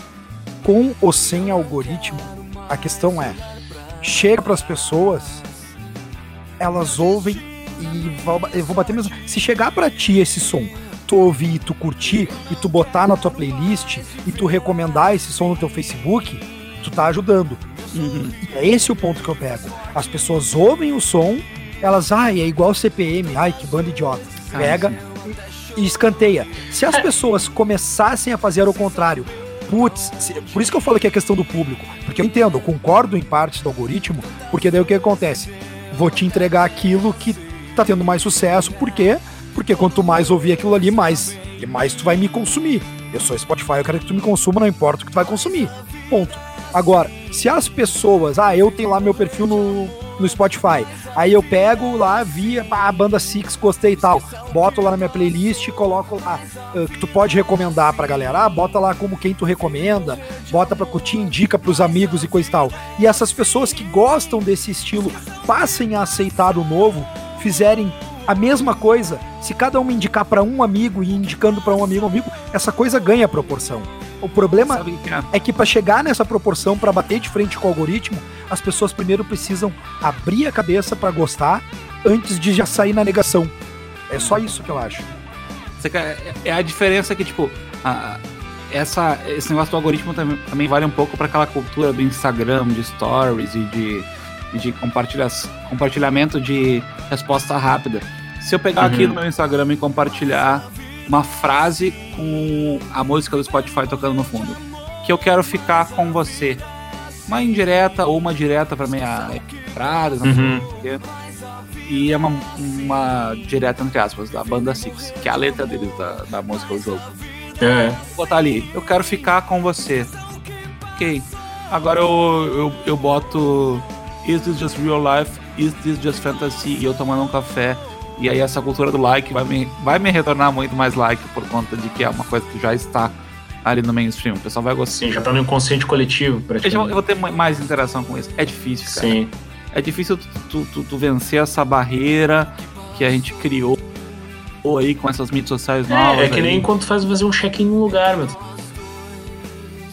com ou sem algoritmo, a questão é, chega para as pessoas, elas ouvem e vão- eu vou bater mesmo. Se chegar para ti esse som, tu ouvir, tu curtir e tu botar na tua playlist e tu recomendar esse som no teu Facebook, tu tá ajudando. Uhum. E é esse o ponto que eu pego. As pessoas ouvem o som, elas, ai, é igual CPM, ai, que banda idiota. Ah, Pega e escanteia. Se as pessoas começassem a fazer o contrário, putz, por isso que eu falo que é questão do público, porque eu entendo, eu concordo em partes do algoritmo, porque daí o que acontece? Vou te entregar aquilo que tá tendo mais sucesso, por quê? Porque quanto mais ouvir aquilo ali, mais, mais tu vai me consumir. Eu sou Spotify, eu quero que tu me consuma, não importa o que tu vai consumir. Ponto. Agora, se as pessoas, ah, eu tenho lá meu perfil no, no Spotify, aí eu pego lá, via a banda Six, gostei e tal, boto lá na minha playlist e coloco lá, ah, que tu pode recomendar pra galera, ah, bota lá como quem tu recomenda, bota pra curtir, indica pros amigos e coisa e tal. E essas pessoas que gostam desse estilo passem a aceitar o novo, fizerem a mesma coisa, se cada um indicar pra um amigo e indicando pra um amigo, amigo, essa coisa ganha proporção. O problema é? é que para chegar nessa proporção, para bater de frente com o algoritmo, as pessoas primeiro precisam abrir a cabeça para gostar antes de já sair na negação. É só isso que eu acho. Quer- é a diferença que, tipo, a- essa, esse negócio do algoritmo também, também vale um pouco para aquela cultura do Instagram, de stories e de, de compartilha, compartilhamento de resposta rápida. Se eu pegar Uhum. aqui no meu Instagram e compartilhar uma frase com a música do Spotify tocando no fundo, que eu quero ficar com você. Uma indireta ou uma direta para minha entrada, não sei Uhum. o quê. E é uma, uma direta, entre aspas, da banda Six, que é a letra deles da, da música do jogo. É. Vou botar ali, eu quero ficar com você. Ok. Agora eu, eu, eu boto Is this just real life? Is this just fantasy? E eu tomando um café. E aí essa cultura do like vai me, vai me retornar muito mais like por conta de que é uma coisa que já está ali no mainstream. O pessoal vai gostar. Sim, já tá no inconsciente coletivo, Eu, praticamente. eu vou ter mais interação com isso. É difícil, cara. Sim. É difícil tu, tu- tu- vencer essa barreira que a gente criou ou aí com essas mídias sociais novas. É, é que nem aí. quando tu faz fazer um check-in num lugar, meu.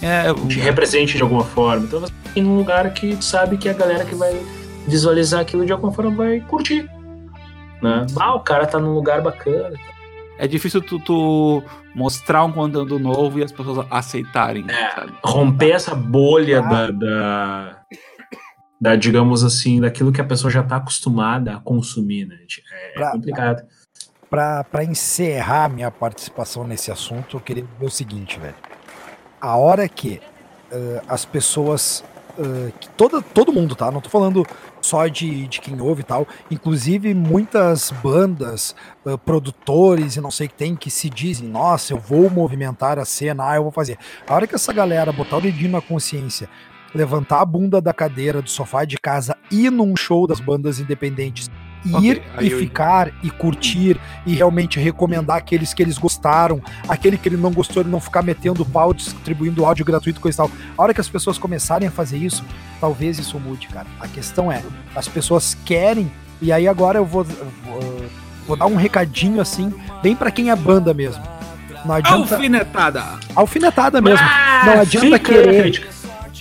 É, Te represente de alguma forma. Então você tem num lugar que tu sabe que a galera que vai visualizar aquilo de alguma forma vai curtir. Né? Ah, o cara tá num lugar bacana. é difícil tu, tu mostrar um conteúdo novo e as pessoas aceitarem. É. sabe? Romper essa bolha Ah. da, da, da, digamos assim, daquilo que a pessoa já tá acostumada a consumir, né? É Pra- complicado. Pra pra encerrar minha participação nesse assunto, eu queria dizer o seguinte, velho. A hora que eh, as pessoas. eh, que toda, todo mundo, tá? Não tô falando só de, de quem ouve e tal. Inclusive, muitas bandas, eh, produtores e não sei o que tem, que se dizem, nossa, eu vou movimentar a cena, ah, eu vou fazer. A hora que essa galera botar o dedinho na consciência, levantar a bunda da cadeira do sofá de casa, ir num show das bandas independentes, ir aí e eu- ficar e curtir e realmente recomendar aqueles que eles gostaram, aquele que ele não gostou, ele não ficar metendo pau, distribuindo áudio gratuito, coisa e tal. A hora que as pessoas começarem a fazer isso, talvez isso mude, cara. A questão é, as pessoas querem, e aí agora eu vou, vou, vou dar um recadinho assim, bem pra quem é banda mesmo. Não adianta. Alfinetada! Alfinetada mesmo. Ah, Não adianta querer.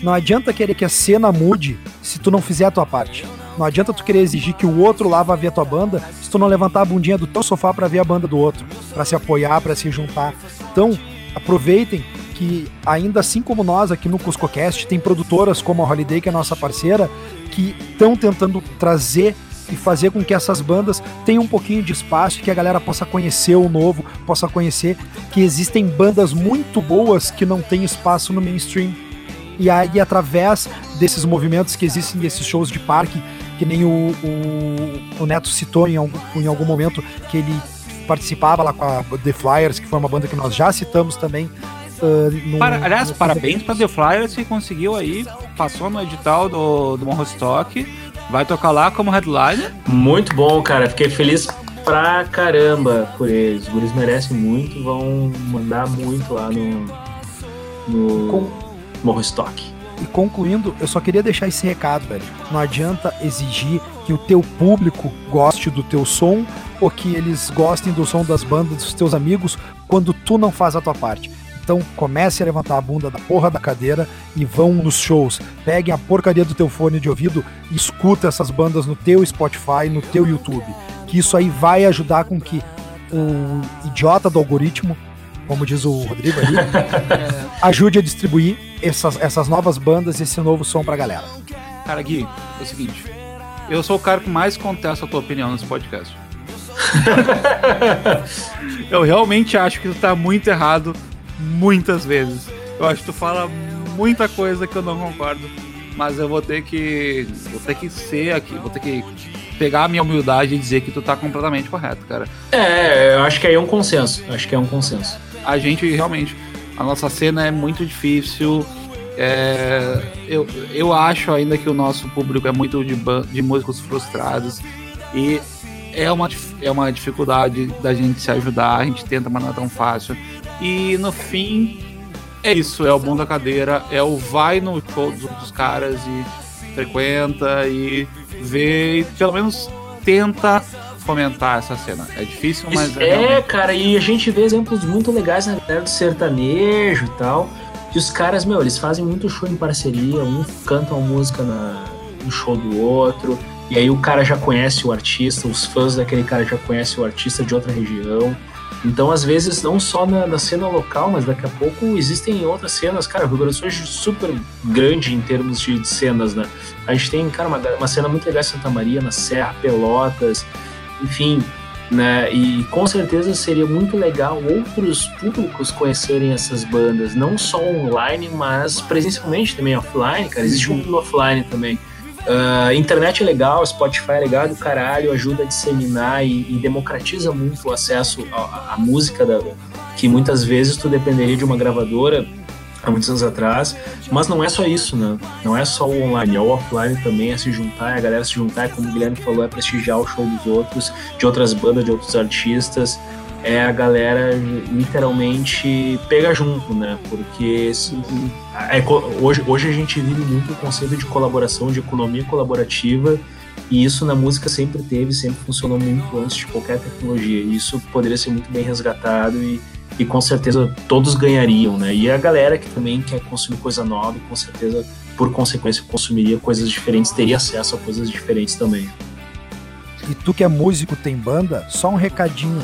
Não adianta querer que a cena mude se tu não fizer a tua parte. Não adianta tu querer exigir que o outro lá vá ver a tua banda se tu não levantar a bundinha do teu sofá pra ver a banda do outro, Pra se apoiar, pra se juntar. Então, aproveitem que ainda assim como nós aqui no CuscoCast, tem produtoras como a Holiday, que é nossa parceira, que estão tentando trazer e fazer com que essas bandas tenham um pouquinho de espaço e que a galera possa conhecer o novo, possa conhecer que existem bandas muito boas que não têm espaço no mainstream. E aí, através desses movimentos que existem, desses shows de parque, que nem o, o, o Neto citou em algum, em algum momento, que ele participava lá com a The Flyers, que foi uma banda que nós já citamos também. Uh, no, Para, aliás, no- parabéns pra The Flyers que conseguiu aí, passou no edital do, do Morro Stock, vai tocar lá como headliner. Muito bom, cara. Fiquei feliz pra caramba por eles. Os guris merecem muito, vão mandar muito lá no, no Com- Morro Stock. E concluindo, eu só queria deixar esse recado, velho. Não adianta exigir que o teu público goste do teu som ou que eles gostem do som das bandas dos teus amigos quando tu não faz a tua parte. Então comece a levantar a bunda da porra da cadeira e vão nos shows. Peguem a porcaria do teu fone de ouvido e escuta essas bandas no teu Spotify, no teu YouTube. Que isso aí vai ajudar com que o idiota do algoritmo, como diz o Rodrigo ali, ajude a distribuir essas, essas novas bandas e esse novo som pra galera. Cara, Gui, é o seguinte, eu sou o cara que mais contesta a tua opinião nesse podcast. eu realmente acho que tu tá muito errado muitas vezes. Eu acho que tu fala muita coisa que eu não concordo, mas eu vou ter que vou ter que ser aqui, vou ter que pegar a minha humildade e dizer que tu tá completamente correto, cara. É, eu acho que aí é um consenso. Acho que é um consenso. A gente realmente, a nossa cena é muito difícil. é, eu, eu acho ainda que o nosso público é muito de, de músicos frustrados e é uma, é uma dificuldade da gente se ajudar, a gente tenta, mas não é tão fácil. E no fim, é isso: é o bom da cadeira, é o vai no show dos caras e frequenta e vê e pelo menos tenta fomentar essa cena. É difícil, mas é, é, realmente- cara, e a gente vê exemplos muito legais na galera do sertanejo e tal. E os caras, meu, eles fazem muito show em parceria, um canta uma música na, no show do outro, e aí o cara já conhece o artista, os fãs daquele cara já conhecem o artista de outra região. Então, às vezes, não só na, na cena local, mas daqui a pouco existem outras cenas. Cara, o Rio Grande do Sul é super grande em termos de, de cenas, né? A gente tem, cara, uma, uma cena muito legal em Santa Maria, na Serra, Pelotas, enfim, né? E com certeza seria muito legal outros públicos conhecerem essas bandas, não só online, mas presencialmente também offline, cara. Existe um mundo offline também. Ah, internet é legal, Spotify é legal do caralho, ajuda a disseminar e, e democratiza muito o acesso à, à música da, que muitas vezes tu dependeria de uma gravadora há muitos anos atrás, mas não é só isso, né? Não é só o online, é o offline também, é se juntar, é a galera se juntar, como o Guilherme falou, é prestigiar o show dos outros, de outras bandas, de outros artistas, é a galera literalmente pega junto, né? Porque é hoje, hoje a gente vive muito o conceito de colaboração, de economia colaborativa, e isso na música sempre teve, sempre funcionou muito antes de qualquer tecnologia. E isso poderia ser muito bem resgatado e, e com certeza todos ganhariam, né? E a galera que também quer consumir coisa nova, e com certeza, por consequência, consumiria coisas diferentes, teria acesso a coisas diferentes também. E tu que é músico, tem banda, só um recadinho.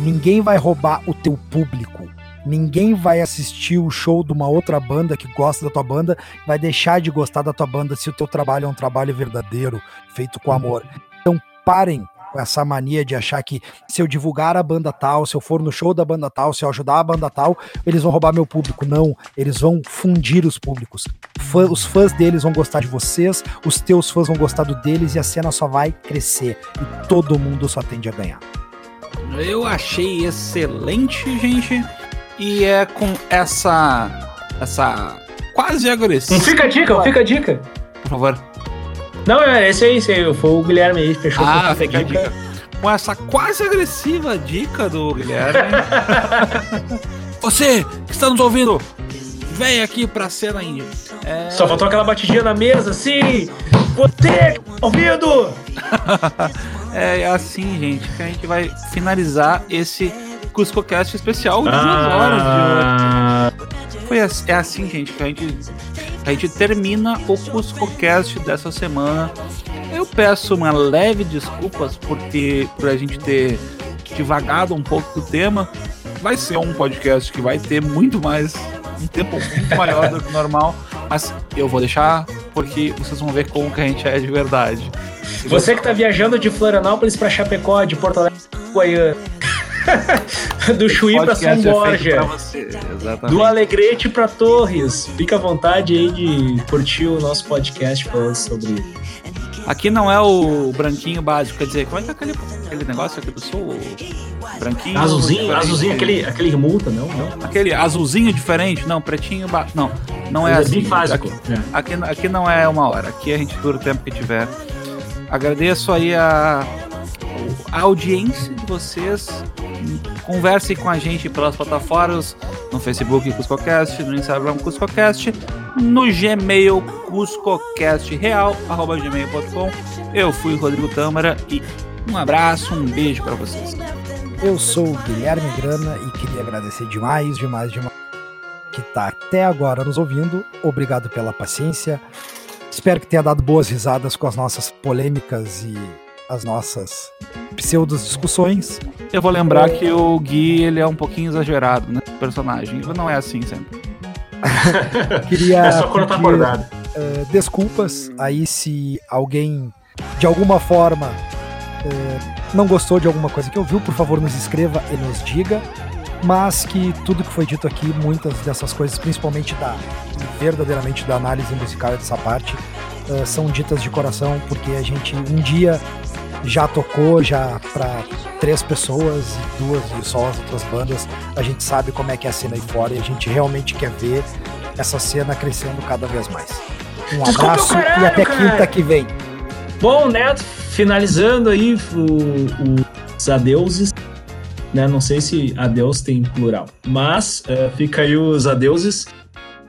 Ninguém vai roubar o teu público. Ninguém vai assistir o show de uma outra banda que gosta da tua banda, vai deixar de gostar da tua banda se o teu trabalho é um trabalho verdadeiro, feito com amor. Então parem com essa mania de achar que se eu divulgar a banda tal, se eu for no show da banda tal, se eu ajudar a banda tal, eles vão roubar meu público. Não, eles vão fundir os públicos. Fã- os fãs deles vão gostar de vocês, os teus fãs vão gostar do deles e a cena só vai crescer. E todo mundo só tende a ganhar. Eu achei excelente, gente. E é com essa. essa quase agressiva. fica a dica, fica a dica. Por favor. Não, é esse aí, esse aí. Foi o Guilherme aí, fechou com Ah, o fica a dica. Com essa quase agressiva dica do Guilherme. Você que está nos ouvindo, vem aqui pra cena indie. É, Só faltou aquela batidinha na mesa, assim. Você, que ouvindo? é assim, gente, que a gente vai finalizar esse CuscoCast especial de duas horas de Ah, Foi assim, é assim, gente, que a gente, a gente termina o CuscoCast dessa semana. Eu peço uma leve desculpas por, ter, por a gente ter divagado um pouco do tema. Vai ser um podcast que vai ter muito mais, um tempo muito maior do que o normal. Mas eu vou deixar porque vocês vão ver como que a gente é de verdade. Você que tá viajando de Florianópolis pra Chapecó, de Porto Alegre, Goiânia. Do Chuí pra São Podcast é feito Borja. Do Alegrete pra Torres. Fica à vontade aí de curtir o nosso podcast falando sobre. Aqui não é o branquinho básico, quer dizer, como é que é aquele, aquele negócio aqui do sul? O Branquinho. Azulzinho, azulzinho, aquele, aquele multa, não? Não. Aquele azulzinho diferente, não, pretinho baixo. Não, não é Ele assim. bifásico. Aqui, É. aqui, aqui não é uma hora, aqui a gente dura o tempo que tiver. Agradeço aí a, a audiência de vocês. Conversem com a gente pelas plataformas, no Facebook CuscoCast, no Instagram CuscoCast, no Gmail cuscocastreal.gmail.com. Eu fui Rodrigo Tâmara e um abraço, um beijo para vocês. Eu sou o Guilherme Grana e queria agradecer demais, demais, demais que tá até agora nos ouvindo. Obrigado pela paciência. Espero que tenha dado boas risadas com as nossas polêmicas e as nossas pseudos discussões. Eu vou lembrar que o Gui ele é um pouquinho exagerado, né? Personagem. Ele não é assim sempre. Queria É só quando tá pedir, acordado. eh, desculpas aí se alguém de alguma forma eh, não gostou de alguma coisa que ouviu, por favor nos escreva e nos diga. Mas que tudo que foi dito aqui, muitas dessas coisas, principalmente da verdadeiramente da análise musical dessa parte, eh, são ditas de coração, porque a gente um dia já tocou já para três pessoas e duas e só as outras bandas. A gente sabe como é que é a cena aí fora e a gente realmente quer ver essa cena crescendo cada vez mais. Um o abraço caralho, e até cara. quinta que vem. Bom, né? Finalizando aí o- os adeuses. Né? Não sei se adeus tem plural. Mas eh, fica aí os adeuses.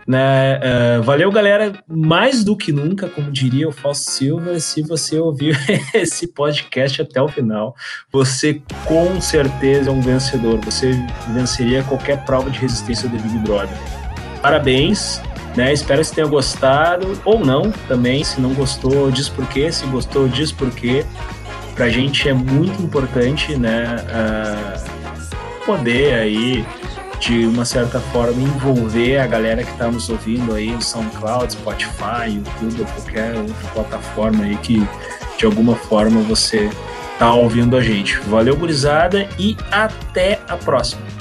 Né? Eh, valeu, galera. Mais do que nunca, como diria o Fausto Silva, se você ouviu esse podcast até o final, você com certeza é um vencedor. Você venceria qualquer prova de resistência do Big Brother. Parabéns. Né? Espero que tenha gostado, ou não também. Se não gostou, diz por quê. Se gostou, diz por quê. Pra gente é muito importante, né? ah, poder aí, de uma certa forma, envolver a galera que tá nos ouvindo aí no SoundCloud, Spotify, YouTube, ou qualquer outra plataforma aí que de alguma forma você tá ouvindo a gente. Valeu, gurizada, e até a próxima.